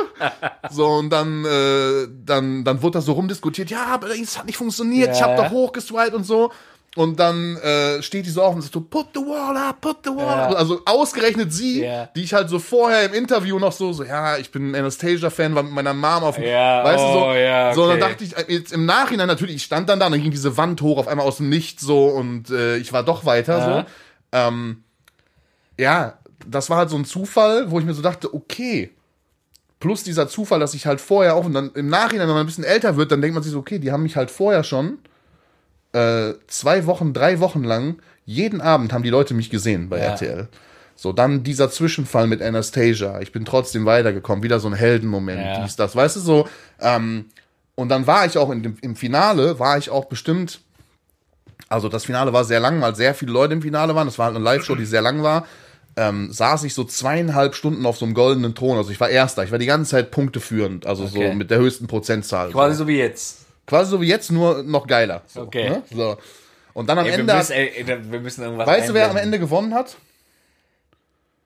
So, und dann, äh, dann, dann wurde da so rumdiskutiert, ja, aber es hat nicht funktioniert, ich hab Ja. doch hochgeswiped und so. Und dann äh, steht die so auf und sagt so, put the wall up, put the wall Ja. up. Also ausgerechnet sie, Ja. die ich halt so vorher im Interview noch so, so, ja, ich bin ein Anastasia-Fan, war mit meiner Mom auf dem, Ja, weißt du, so. oh, ja, So, dann okay. dachte ich, äh, jetzt im Nachhinein natürlich, ich stand dann da, dann ging diese Wand hoch, auf einmal aus dem Nichts so und äh, ich war doch weiter Ja. so. Ähm, ja, das war halt so ein Zufall, wo ich mir so dachte, okay. Plus dieser Zufall, dass ich halt vorher auch und dann im Nachhinein, wenn man ein bisschen älter wird, dann denkt man sich so, okay, die haben mich halt vorher schon äh, zwei Wochen, drei Wochen lang, jeden Abend haben die Leute mich gesehen bei Ja. RTL. So, dann dieser Zwischenfall mit Anastasia. Ich bin trotzdem weitergekommen. Wieder so ein Heldenmoment, Ja. dies, das. Weißt du, so. Ähm, und dann war ich auch in dem, im Finale, war ich auch bestimmt also das Finale war sehr lang, weil sehr viele Leute im Finale waren. Das war halt eine Live-Show, die sehr lang war. Ähm, saß ich so zweieinhalb Stunden auf so einem goldenen Thron. Also ich war Erster. Ich war die ganze Zeit Punkte führend. Also Okay. so mit der höchsten Prozentzahl. Quasi so wie jetzt. Quasi so wie jetzt, nur noch geiler. So, Okay. Ne? So. Und dann am Ey, wir, Ende. müssen, Hat, ey, wir müssen irgendwas weißt du, wer am. Ende gewonnen hat?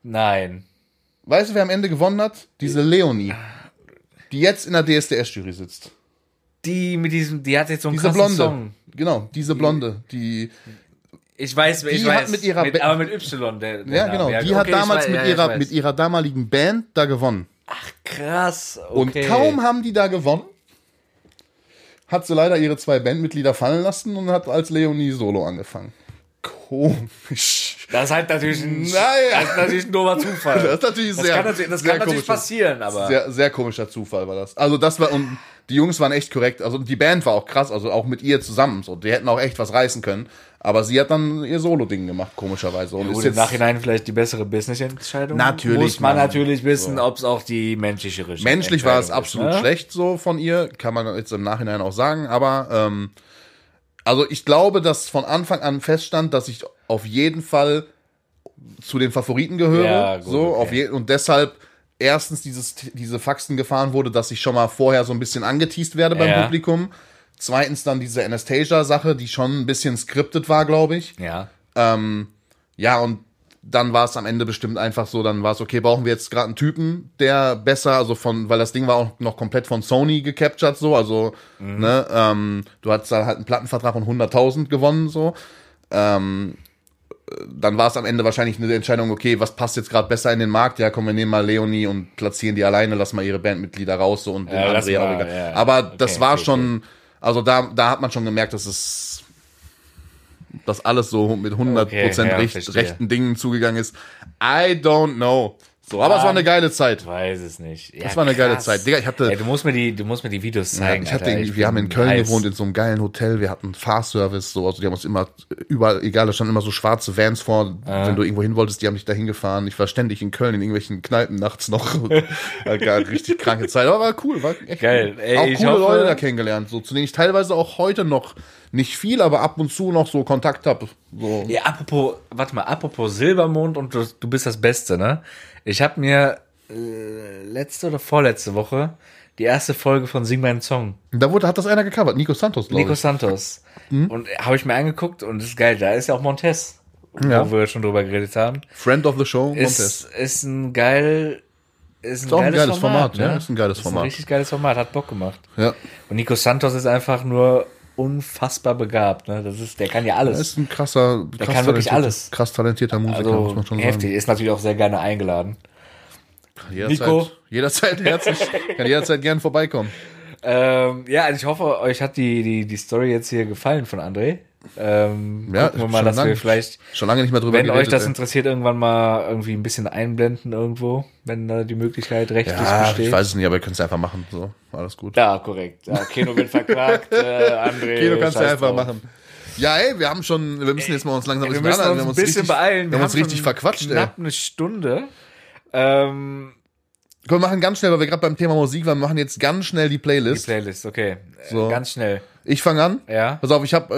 Nein. Weißt du, wer am Ende gewonnen hat? Diese Leonie. Die jetzt in der DSDS-Jury sitzt. Die mit diesem, die hat jetzt so einen Diese Blonde. Song. Genau, diese Blonde. Die, Ich weiß, ich Die hat weiß. mit ihrer mit, aber mit Y. Der, der ja, genau. Die okay, hat damals weiß- mit, ja, ihrer, mit ihrer damaligen Band da gewonnen. Krass. Und Okay. kaum haben die da gewonnen, hat sie leider ihre zwei Bandmitglieder fallen lassen und hat als Leonie Solo angefangen. Komisch. Das ist halt natürlich ein, Naja. das ist natürlich ein doofer Zufall. Das ist natürlich das sehr, kann natürlich, das sehr kann natürlich passieren, aber. Sehr, sehr komischer Zufall war das. Also das war, und die Jungs waren echt korrekt. Also die Band war auch krass, also auch mit ihr zusammen. So, die hätten auch echt was reißen können. Aber sie hat dann ihr Solo-Ding gemacht, komischerweise. Und Gut, ist im jetzt, Nachhinein vielleicht die bessere Business-Entscheidung. Natürlich, Muss man Mann. natürlich wissen, ob es auch die menschliche Regie menschlich war es absolut ist, ne? schlecht so von ihr, kann man jetzt im Nachhinein auch sagen. Aber ähm, also ich glaube, dass von Anfang an feststand, dass ich auf jeden Fall zu den Favoriten gehöre. Ja, gut, so, okay. auf je und deshalb erstens dieses, diese Faxen gefahren wurde, dass ich schon mal vorher so ein bisschen angeteased werde beim Ja. Publikum. Zweitens dann diese Anastasia-Sache, die schon ein bisschen skriptet war, glaube ich. Ja. Ja, und dann war es am Ende bestimmt einfach so, dann war es, okay, brauchen wir jetzt gerade einen Typen, der besser, also von, weil das Ding war auch noch komplett von Sony gecaptured, so, also, ne, ähm, du hattest da halt einen Plattenvertrag von 100.000 gewonnen, so, ähm, dann war es am Ende wahrscheinlich eine Entscheidung, okay, was passt jetzt gerade besser in den Markt? Ja, komm, wir nehmen mal Leonie und platzieren die alleine, lass mal ihre Bandmitglieder raus so und den Ja, lass André auch egal. ja. Aber Okay, das war okay, schon, also da, da hat man schon gemerkt, dass es dass alles so mit 100% Okay, ja, recht, rechten Dingen zugegangen ist. I don't know. So, aber es war eine geile Zeit. Weiß es nicht. Ja, Das war eine geile krass. Zeit. Digga, ich hatte- Ey, du musst mir die, du musst mir die Videos Ja, zeigen. ich hatte Ich wir haben in Köln heiß. gewohnt, in so einem geilen Hotel. Wir hatten Fahrservice, so, also die haben uns immer überall, egal, da standen immer so schwarze Vans vor. Wenn du irgendwo hin wolltest, die haben dich da hingefahren. Ich war ständig in Köln in irgendwelchen Kneipen nachts noch. Richtig kranke Zeit, aber war cool, war echt Geil. Cool. Ey, auch coole hoffe- Leute da kennengelernt, so, zu denen ich teilweise auch heute noch nicht viel, aber ab und zu noch so Kontakt habe. So. Ja, apropos, warte mal, apropos Silbermond und du, du bist das Beste, ne? Ich habe mir äh, letzte oder vorletzte Woche die erste Folge von Sing meinen Song, Da wurde, hat das einer gecovert, Nico Santos, glaube Nico ich. Santos. Hm? Und habe ich mir angeguckt und das ist geil, da ist ja auch Montez, Ja. wo wir schon drüber geredet haben. Friend of the Show, Ist, Montes. ist ein geil, ist ein, auch ein geiles, geiles Format, Format, ja, ne? ist ein geiles Ist Format. ein richtig geiles Format, hat Bock gemacht. Ja. Und Nico Santos ist einfach nur unfassbar begabt, ne? Das ist, der kann ja alles. Er ist ein krasser, krass, kann wirklich talentierter- alles. krass talentierter Musiker, muss also man schon heftig, ist natürlich auch sehr gerne eingeladen. sagen. Jederzeit, Nico. Jederzeit herzlich, kann jederzeit gern vorbeikommen. Ähm, ja, also ich hoffe, euch hat die, die, die Story jetzt hier gefallen von André. Ähm, Ja, gucken wir mal, schon dass lange- wir vielleicht, Schon lange nicht mehr drüber wenn euch das ey. interessiert, irgendwann mal irgendwie ein bisschen einblenden irgendwo, wenn da die Möglichkeit rechtlich Ja, besteht. ich weiß es nicht, aber ihr könnt es einfach machen. So, alles gut. Ja, korrekt. Ja, Keno wird verklagt, äh, André. Kino kannst du einfach drauf. machen. Ja, ey, wir haben schon, wir müssen jetzt mal uns langsam Wir ein müssen bisschen uns ein bisschen richtig, beeilen. Wir haben uns richtig verquatscht, ey. knapp eine Stunde. Ähm, Komm, wir machen ganz schnell, weil wir gerade beim Thema Musik waren, wir machen jetzt ganz schnell die die Playlist. Playlist, okay. So. Ganz schnell. Ich fange an. Ja. Pass auf, ich habe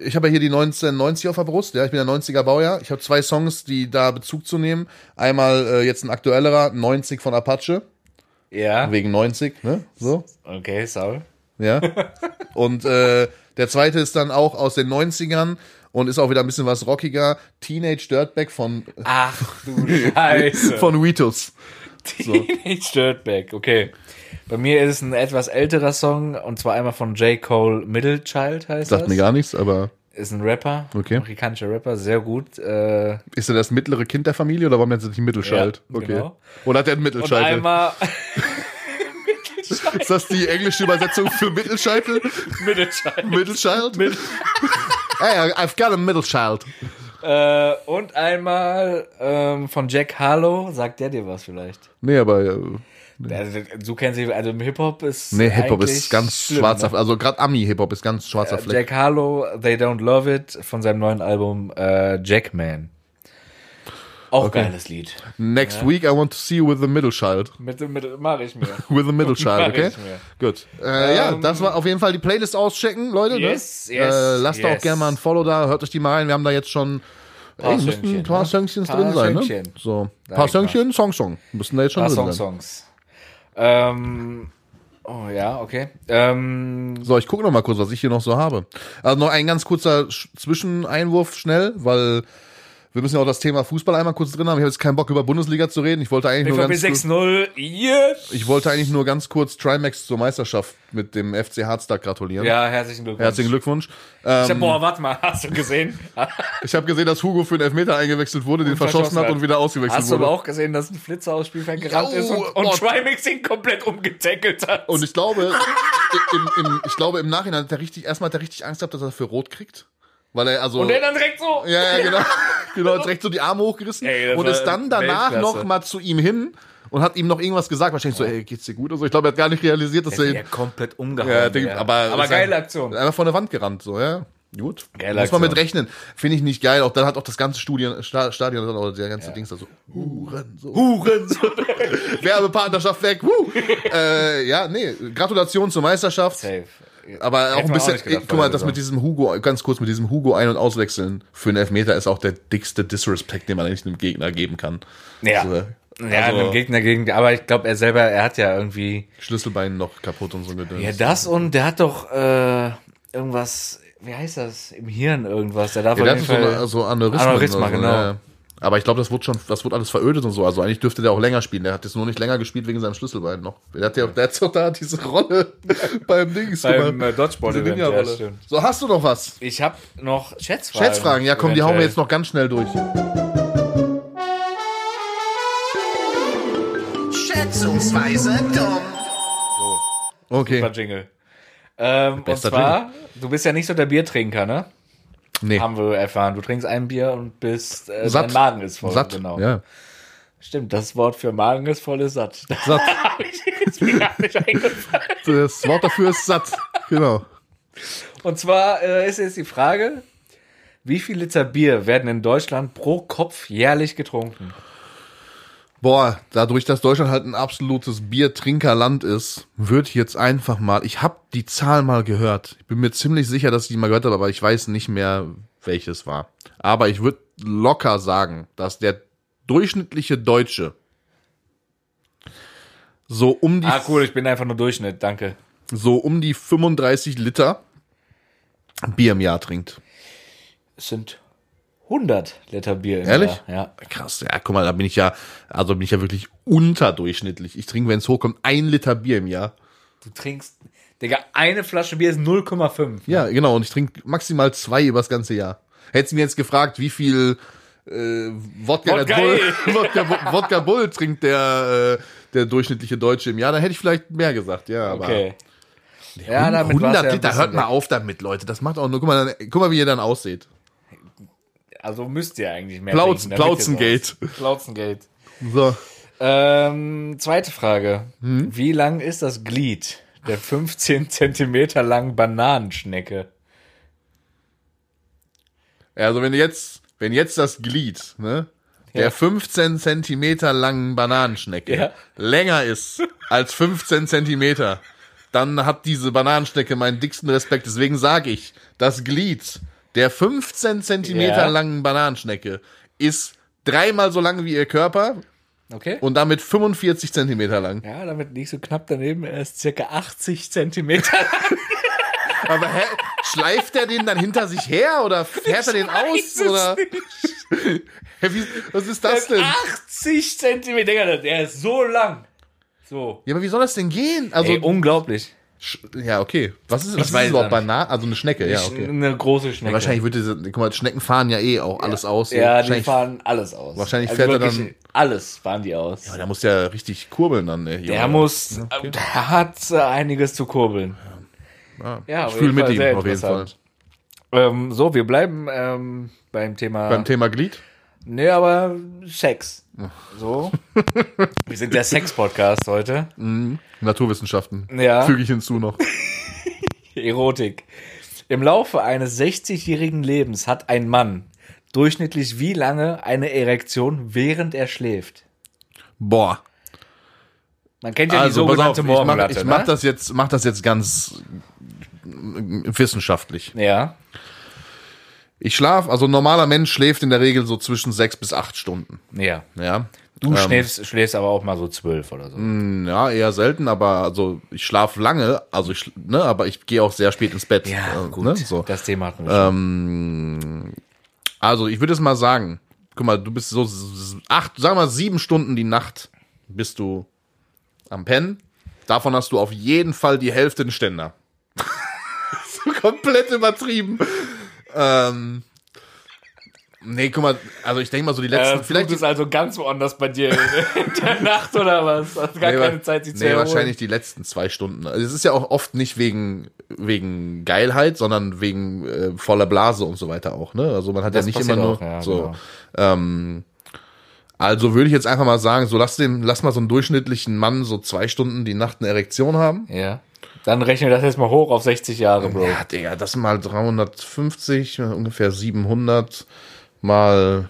äh, ich habe ja hier die 1990 auf der Brust, ja, ich bin der 90er Baujahr. Ich habe zwei Songs, die da Bezug zu nehmen. Einmal äh, jetzt ein aktuellerer, 90 von Apache, Ja. wegen 90, ne? So, Okay, Saul. ja. Und äh, der zweite ist dann auch aus den 90ern und ist auch wieder ein bisschen was rockiger. Teenage Dirtbag von Ach du Scheiße. von Weetus. Teenage Dirtbag, okay. Bei mir ist es ein etwas älterer Song und zwar einmal von J. Cole Middle Child heißt Sagt das. mir gar nichts, aber Ist ein Rapper, Okay. amerikanischer Rapper, sehr gut. Äh, ist er das mittlere Kind der Familie oder warum nennt er sich Mittelschalt? Ja, okay. genau. Oder hat er einen und Mittelscheitel? einmal Ist das die englische Übersetzung für Mittelscheitel? Middle Child. Mittelchild? hey, I've got a child. Äh, und einmal ähm, von Jack Harlow, sagt der dir was vielleicht? Nee, aber äh, Also, du kennst ihn, also Hip-Hop ist. nee, Hip-Hop ist ganz schlimm, schwarzer, Ne? also gerade Ami-Hip-Hop ist ganz schwarzer Fleck. Jack Harlow, They Don't Love It von seinem neuen Album äh, Jackman. Auch geiles Lied. Next week I want to see you with the middle child. Mit, mit, mach ich mir. With the middle child, okay? Gut. Äh, ja, Ähm, das war auf jeden Fall die Playlist auschecken, Leute. Yes, ne? yes, äh, lasst da auch yes. gerne mal ein Follow da, hört euch die mal rein. Wir haben da jetzt schon Paar ey, müssten ein paar ne? Söngchen Paar drin sein, ne? Söngchen. So, Sag paar. Söngchen, Song, Song. Müssen da jetzt schon Paar drin Song, sein. Songs. Ähm, oh ja, okay. Ähm, So, ich gucke noch mal kurz, was ich hier noch so habe. Also noch ein ganz kurzer Sch- Zwischeneinwurf schnell, weil wir müssen ja auch das Thema Fußball einmal kurz drin haben. Ich habe jetzt keinen Bock über Bundesliga zu reden. Ich wollte eigentlich nur BVB ganz kurz, 6-0, yes! ich wollte eigentlich nur ganz kurz Trimax zur Meisterschaft mit dem FC Harztag gratulieren. Ja, herzlichen Glückwunsch. Herzlichen Glückwunsch. Ich hab, Ähm, boah, warte mal, hast du gesehen? ich habe gesehen, dass Hugo für den Elfmeter eingewechselt wurde, den verschossen hat und wieder ausgewechselt Hast du wurde. aber auch gesehen, dass ein Flitzer aus Spielfeld gerannt ist und, und Trimax ihn komplett umgetackelt hat? Und ich glaube, im, im, ich glaube, im Nachhinein hat er richtig, erstmal hat er richtig Angst gehabt, dass er für Rot kriegt. Weil er also. Und der dann direkt so. ja, ja, genau. genau, direkt so die Arme hochgerissen Ey, und ist dann danach Weltklasse. noch mal zu ihm hin und hat ihm noch irgendwas gesagt. Wahrscheinlich so, ey, geht's dir gut? oder so. Ich glaube, er hat gar nicht realisiert, dass er Ja, komplett umgehauen. Ja, denk, ja. aber, aber geile ein- Aktion. Einfach von der Wand gerannt, so, ja. Gut. Geile Muss man mit Aktion. rechnen. Finde ich nicht geil. Auch dann hat auch das ganze Studien, Sta- Stadion oder der ganze Dings da so, Huren, so. Huren. Werbepartnerschaft weg, wuh. äh, ja, nee, Gratulation zur Meisterschaft. Safe. Aber auch ein auch bisschen, nicht gedacht guck mal, das Saison. mit diesem Hugo, ganz kurz mit diesem Hugo ein- und auswechseln für einen Elfmeter ist auch der dickste Disrespect, den man eigentlich einem Gegner geben kann. Ja. So, Ja, also, dem Gegner gegen, aber ich glaube, er selber, er hat ja irgendwie. Schlüsselbein noch kaputt und so gedöns. Ja, das und der hat doch äh, irgendwas, wie heißt das? Im Hirn irgendwas. Der darf Ja, auf jeden hat so, Fall. eine- so Aneurysmen. Aneurysma, so, genau. ja. Aber ich glaube, das wurde schon, das wurde alles verödet und so. Also eigentlich dürfte der auch länger spielen. Der hat jetzt nur nicht länger gespielt wegen seinem Schlüsselbein noch. Der hat ja, der hat doch da diese Rolle beim Dings. Beim äh, Dodgeball-Event, Diese ja, stimmt. so, hast du noch was? Ich habe noch Schätzfragen. Schätzfragen, ja komm, die hauen wir eventuell. jetzt noch ganz schnell durch. Schätzungsweise dumm. Okay. Super Jingle. Ähm, und Bester zwar, du bist ja nicht so der Biertrinker, ne? Nee. Haben wir erfahren. Du trinkst ein Bier und bist, äh, Satt. dein Magen ist voll. Satt. Genau. Ja. Stimmt, das Wort für Magen ist voll ist satt. Satt. Ist mir gar nicht eingefallen. Das Wort dafür ist satt. Genau. Und zwar äh, ist jetzt die Frage, wie viel Liter Bier werden in Deutschland pro Kopf jährlich getrunken? Boah, dadurch, dass Deutschland halt ein absolutes Biertrinkerland ist, wird jetzt einfach mal, ich habe die Zahl mal gehört. Ich bin mir ziemlich sicher, dass ich die mal gehört habe, aber ich weiß nicht mehr, welches war. Aber ich würde locker sagen, dass der durchschnittliche Deutsche so um die Ah, cool, ich bin einfach nur Durchschnitt, danke. so um die 35 Liter Bier im Jahr trinkt. Es sind 100 Liter Bier im Ehrlich? Jahr. Ja. Krass, ja, guck mal, da bin ich ja, also bin ich ja wirklich unterdurchschnittlich. Ich trinke, wenn es hochkommt, ein Liter Bier im Jahr. Du trinkst, Digga, eine Flasche Bier ist 0,5. Ja, genau, und ich trinke maximal zwei übers ganze Jahr. Hättest du mir jetzt gefragt, wie viel äh, Wodka, Wodka, Bull, ey. Wodka, Wodka Bull trinkt der, äh, der durchschnittliche Deutsche im Jahr, dann hätte ich vielleicht mehr gesagt, ja, aber Okay. Ja, damit 100 war's ja ein Liter, bisschen hört mal auf damit, Leute, das macht auch nur, guck mal, dann, guck mal, wie ihr dann ausseht. Also müsst ihr eigentlich mehr Plauz- trinken, Plauzengate. so- Plauzengate. So, Ähm, zweite Frage. Hm? Wie lang ist das Glied der 15 Zentimeter langen Bananenschnecke? also wenn jetzt, wenn jetzt das Glied, ne, der Ja. 15 Zentimeter langen Bananenschnecke Ja. länger ist als 15 Zentimeter, dann hat diese Bananenschnecke meinen dicksten Respekt. Deswegen sage ich, das Glied der 15 Zentimeter Ja. langen Bananenschnecke ist dreimal so lang wie ihr Körper Okay. und damit 45 Zentimeter lang. ja, damit liegst du knapp daneben. Er ist circa 80 Zentimeter lang. Aber hä, schleift er den dann hinter sich her oder fährt er den aus? Oder? Hä, wie, was ist das denn? 80 Zentimeter. Digga, der ist so lang. So. Ja, aber wie soll das denn gehen? Also, Ey, unglaublich. Sch- ja, okay. Was ist, was ist das überhaupt? Banane? Also eine Schnecke, ja, okay. Eine große Schnecke. Wahrscheinlich würde diese, guck mal, Schnecken fahren ja eh auch alles aus. so. Ja, die fahren alles aus. wahrscheinlich fährt er dann- Alles fahren die aus. Aber der muss ja richtig kurbeln dann, ey. Der muss, äh, der hat äh, einiges zu kurbeln. Ja, Ich fühle mit ihm auf jeden Fall. Ähm, so, wir bleiben ähm, beim Thema. Beim Thema Glied? nee, aber Sex. So. wir sind der Sex-Podcast heute. Naturwissenschaften. Ja. Füge ich hinzu noch. Erotik. Im Laufe eines 60-jährigen Lebens hat ein Mann durchschnittlich wie lange eine Erektion, während er schläft? Boah. Man kennt ja Also, die pass auf, sogenannte ich mach, Morgenlatte. ich mach ne? das jetzt, mach das jetzt ganz äh, wissenschaftlich. Ja. Ich schlaf, also ein normaler Mensch schläft in der Regel so zwischen sechs bis acht Stunden. Ja. Ja. Du Ähm, schläfst, schläfst aber auch mal so zwölf oder so. Ja, eher selten, aber also ich schlafe lange, also ich, ne, aber ich gehe auch sehr spät ins Bett. Ja, äh, gut. Ne, so. Das Thema hatten wir schon. Ähm, also ich würde es mal sagen, guck mal, du bist so acht, sagen wir mal sieben Stunden die Nacht bist du am Pennen. Davon hast du auf jeden Fall die Hälfte den Ständer. so komplett übertrieben. Ähm, nee, guck mal, also ich denke mal so die letzten, Äh, vielleicht ist also ganz woanders bei dir in, der Nacht oder was? Hast gar Nee, keine Zeit, sich zu Nee, erholen. wahrscheinlich die letzten zwei Stunden. Also es ist ja auch oft nicht wegen, wegen Geilheit, sondern wegen äh, voller Blase und so weiter auch, ne? Also man hat Das ja nicht immer nur auch, ja, so. genau. Ähm, also würde ich jetzt einfach mal sagen, so lass dem, lass mal so einen durchschnittlichen Mann so zwei Stunden die Nacht eine Erektion haben. Ja. Dann rechne das jetzt mal hoch auf 60 Jahre, Bro. Ja, Digga, das mal 350, ungefähr 700 mal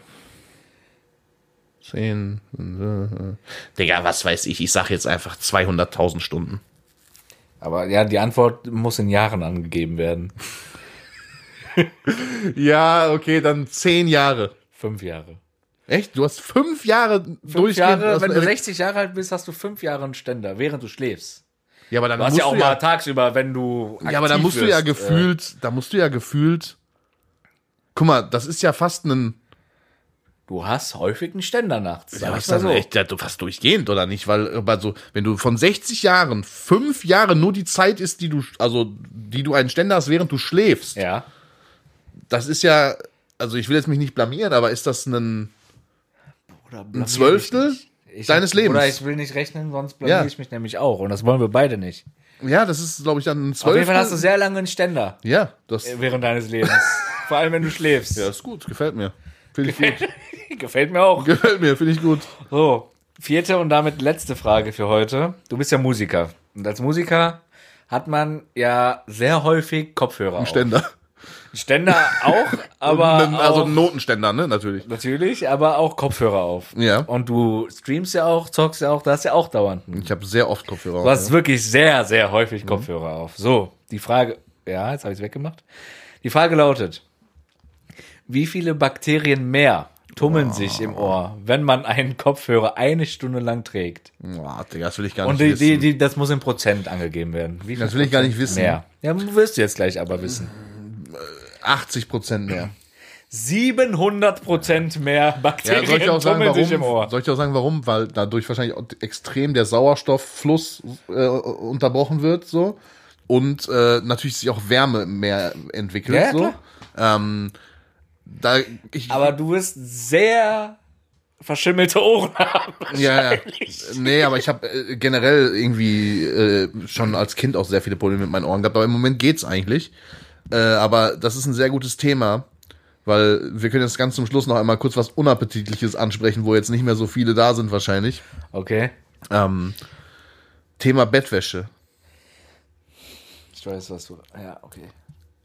10. äh, Digga, was weiß ich, ich sag jetzt einfach 200.000 Stunden. Aber ja, die Antwort muss in Jahren angegeben werden. Ja, okay, dann zehn Jahre. Fünf Jahre. Echt? Du hast fünf Jahre Fünf. Jahre, wenn du Erek- 60 Jahre alt bist, hast du fünf Jahre einen Ständer, während du schläfst. Ja, aber dann Du hast musst ja auch du mal ja, tagsüber, wenn du. ja, aber da musst du ja wirst, äh, gefühlt, da musst du ja gefühlt. Guck mal, das ist ja fast ein. Du hast häufig einen Ständer nachts. Ja, aber ist das so. echt ja, du fast durchgehend oder nicht? Weil aber so, wenn du von 60 Jahren fünf Jahre nur die Zeit ist, die du, also die du einen Ständer hast, während du schläfst, Ja. das ist ja, also ich will jetzt mich nicht blamieren, aber ist das ein, ein Zwölftel Ich deines Lebens? Oder ich will nicht rechnen, sonst blamier Ja. ich mich nämlich auch. Und das wollen wir beide nicht. Ja, das ist, glaube ich, dann ein Auf jeden Fall hast du sehr lange einen Ständer Ja, das, während deines Lebens. Vor allem, wenn du schläfst. ja, ist gut, gefällt mir. Finde ich gut. Gefällt mir auch. Gefällt mir, finde ich gut. So, vierte und damit letzte Frage für heute. Du bist ja Musiker. Und als Musiker hat man ja sehr häufig Kopfhörer auf. Ständer. Ständer auch, aber also auch, Notenständer, ne, natürlich. natürlich, aber auch Kopfhörer auf. Ja. Und du streamst ja auch, zockst ja auch, da hast ja auch dauernd. Ich habe sehr oft Kopfhörer. Du hast ja. wirklich sehr, sehr häufig Mhm. Kopfhörer auf. So, die Frage, ja, jetzt habe ich es weggemacht. Die Frage lautet, wie viele Bakterien mehr tummeln sich im Ohr, wenn man einen Kopfhörer eine Stunde lang trägt? Boah, Digga, das will ich gar Und nicht die, die, wissen. die, das muss in Prozent angegeben werden. Das will ich gar nicht wissen. Mehr. Ja, wirst du jetzt gleich aber wissen. 80 Prozent mehr. 700 Prozent mehr Ja, Bakterien soll ich auch sagen, tummeln sich im warum? Ohr. Soll ich auch sagen, warum? Weil dadurch wahrscheinlich extrem der Sauerstofffluss äh, unterbrochen wird, so. Und äh, natürlich sich auch Wärme mehr entwickelt, Ja, ja, so. Ähm, da, ich, Aber du wirst sehr verschimmelte Ohren haben. Ja, ja. Nee, aber ich habe äh, generell irgendwie äh, schon als Kind auch sehr viele Probleme mit meinen Ohren gehabt, aber im Moment geht's eigentlich. Äh, aber das ist ein sehr gutes Thema, weil wir können jetzt ganz zum Schluss noch einmal kurz was Unappetitliches ansprechen, wo jetzt nicht mehr so viele da sind wahrscheinlich. Okay. Ähm, Thema Bettwäsche. Ich weiß, was du. Ja, okay.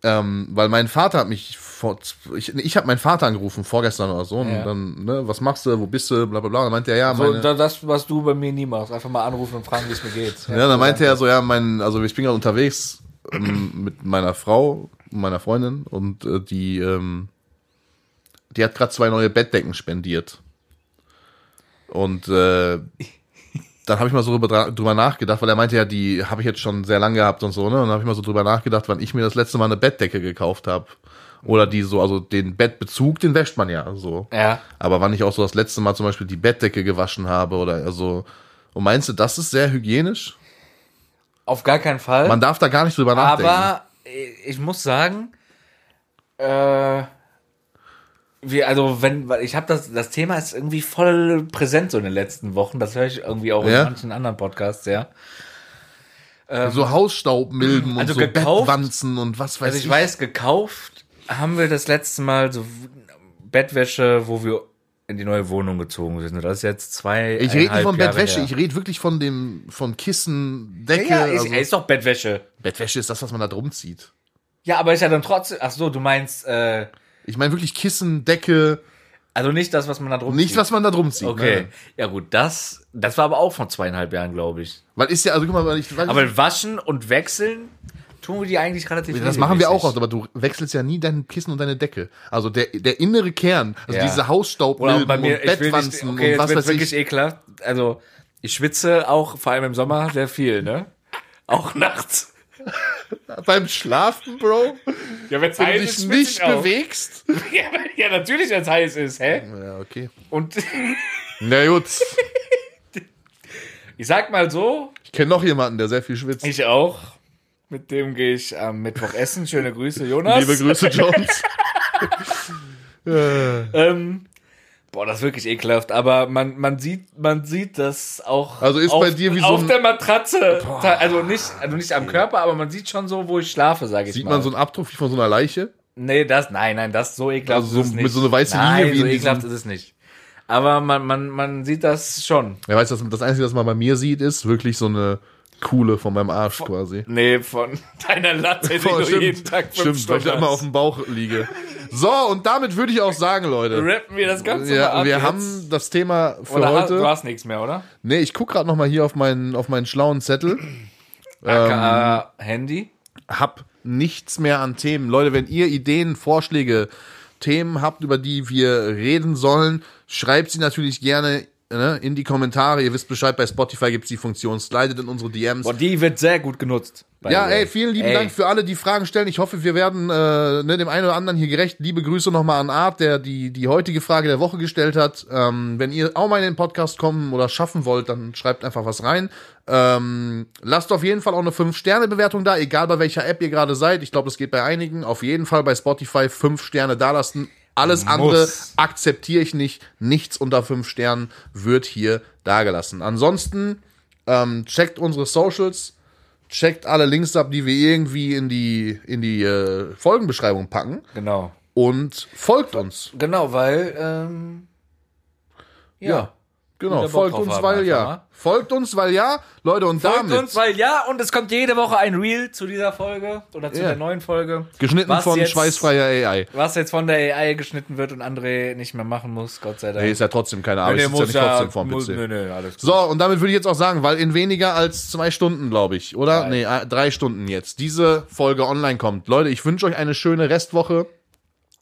Ähm, weil mein Vater hat mich vor, ich, ich habe meinen Vater angerufen vorgestern oder so Ja. und dann, ne, was machst du, wo bist du, bla bla bla. Und dann meinte er, ja, So, meine, da- das, was du bei mir nie machst. Einfach mal anrufen und fragen, wie es mir geht. Ja, dann meinte er so, ja, mein, also ich bin gerade unterwegs ähm, mit meiner Frau, meiner Freundin und äh, die, ähm, die hat gerade zwei neue Bettdecken spendiert. Und äh, dann habe ich mal so drüber, drüber nachgedacht, weil er meinte ja, die habe ich jetzt schon sehr lange gehabt und so, ne? Und dann habe ich mal so drüber nachgedacht, wann ich mir das letzte Mal eine Bettdecke gekauft habe. Oder die so, also den Bettbezug, den wäscht man ja so. Ja. Aber wann ich auch so das letzte Mal zum Beispiel die Bettdecke gewaschen habe oder also. Und meinst du, das ist sehr hygienisch? Auf gar keinen Fall. Man darf da gar nicht drüber nachdenken. Aber ich muss sagen, äh, wie, also wenn, weil ich habe das, das Thema ist irgendwie voll präsent so in den letzten Wochen. Das höre ich irgendwie auch Ja? in manchen anderen Podcasts, ja. so Hausstaubmilben also und so gekauft- Bettwanzen und was weiß Also ich weiß, gekauft haben wir das letzte Mal so Bettwäsche, wo wir in die neue Wohnung gezogen sind. Das ist jetzt zwei. Ich rede nicht von Jahre Bettwäsche, her. ich rede wirklich von dem, von Kissen, Decke. ja, ist, also, ist doch Bettwäsche. Bettwäsche ist das, was man da drum zieht. Ja, aber ist ja dann trotzdem. Ach so, du meinst äh, Ich meine wirklich Kissen, Decke, Also nicht das, was man da drum nicht zieht. was man da drum zieht. Okay. Ne? Ja gut, das, das war aber auch vor zweieinhalb Jahren, glaube ich. Weil ist ja, also guck mal, ich, weil Aber waschen und wechseln tun wir die eigentlich relativ das machen wir auch, regelmäßig. aber du wechselst ja nie dein Kissen und deine Decke. Also der, der innere Kern, also Ja. diese Hausstaub Oder auch bei und will nicht, Bettwanzen okay, und was weiß wirklich ich. ekelhaft. Also, ich schwitze auch, vor allem im Sommer, sehr viel, ne? Auch nachts. Beim Schlafen, Bro, Ja, wenn es wenn du dich nicht bewegst. Ja, ja, natürlich, wenn es heiß ist, hä? Ja, okay. Und Na gut. ich sag mal so, Ich kenne noch jemanden, der sehr viel schwitzt. ich auch. Mit dem gehe ich am Mittwoch essen. Schöne Grüße, Jonas. Liebe Grüße, Jones. Ähm, boah, das ist wirklich ekelhaft. Aber man, man sieht, man sieht das auch. Also ist auf, bei dir wie so auf der Matratze. Also nicht, also nicht am Körper, aber man sieht schon so, wo ich schlafe, sage ich Sieht mal. man so einen Abdruck wie von so einer Leiche? Nee, das, nein, nein, das so ekelhaft Also so ist es mit nicht. so einer weißen nein, Linie wie so ekelhaft ist es nicht. Aber man, man, man sieht das schon. Wer weiß, das, das Einzige, was man bei mir sieht, ist wirklich so eine Kuhle von meinem Arsch quasi. Nee, von deiner Latte, die Oh, du jeden Tag fünf stimmt, weil ich Stunden immer auf hast. dem Bauch liege. So, und damit würde ich auch sagen, Leute. Rappen wir das Ganze mal Ja, ab wir jetzt. haben das Thema für Oder hast, heute. du hast nichts mehr, oder? nee, ich guck gerade noch mal hier auf meinen, auf meinen schlauen Zettel. AKA Handy. Hab nichts mehr an Themen. Leute, wenn ihr Ideen, Vorschläge, Themen habt, über die wir reden sollen, schreibt sie natürlich gerne ne, in die Kommentare. Ihr wisst Bescheid, bei Spotify gibt's die Funktion, slidet in unsere DMs. Boah, die wird sehr gut genutzt. Ja, ey, vielen lieben Ey. Dank für alle, die Fragen stellen. Ich hoffe, wir werden äh, ne, dem einen oder anderen hier gerecht. Liebe Grüße nochmal an Art, der die, die heutige Frage der Woche gestellt hat. Ähm, wenn ihr auch mal in den Podcast kommen oder schaffen wollt, dann schreibt einfach was rein. Ähm, lasst auf jeden Fall auch eine 5-Sterne-Bewertung da, egal bei welcher App ihr gerade seid. Ich glaube, das geht bei einigen. Auf jeden Fall bei Spotify 5 Sterne dalassen. Alles andere akzeptiere ich nicht. Nichts unter 5 Sternen wird hier dagelassen. Ansonsten ähm, checkt unsere Socials checkt alle Links ab, die wir irgendwie in die, in die äh, Folgenbeschreibung packen Genau. und folgt uns. Genau, weil, ähm, ja. Genau, Wieder Bock folgt uns, weil ja. mal. Folgt uns, weil ja. Leute, und Folgt damit, uns, weil ja, und es kommt jede Woche ein Reel zu dieser Folge oder zu Ja. der neuen Folge. geschnitten von jetzt- schweißfreier AI. Was jetzt von der AI geschnitten wird und André nicht mehr machen muss, Gott sei Dank. Nee, ist ja trotzdem keine Arbeit, Nee, ist ja nicht trotzdem vorm muss, PC. nee, nee, alles gut. So, und damit würde ich jetzt auch sagen, weil in weniger als zwei Stunden, glaube ich, oder? Nee, äh, drei Stunden jetzt, diese Folge online kommt. Leute, ich wünsche euch eine schöne Restwoche.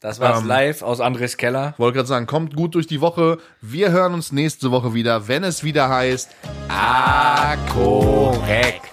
Das war's Ähm, live aus Andres Keller. Wollte gerade sagen, kommt gut durch die Woche. Wir hören uns nächste Woche wieder, wenn es wieder heißt. Ah, korrekt.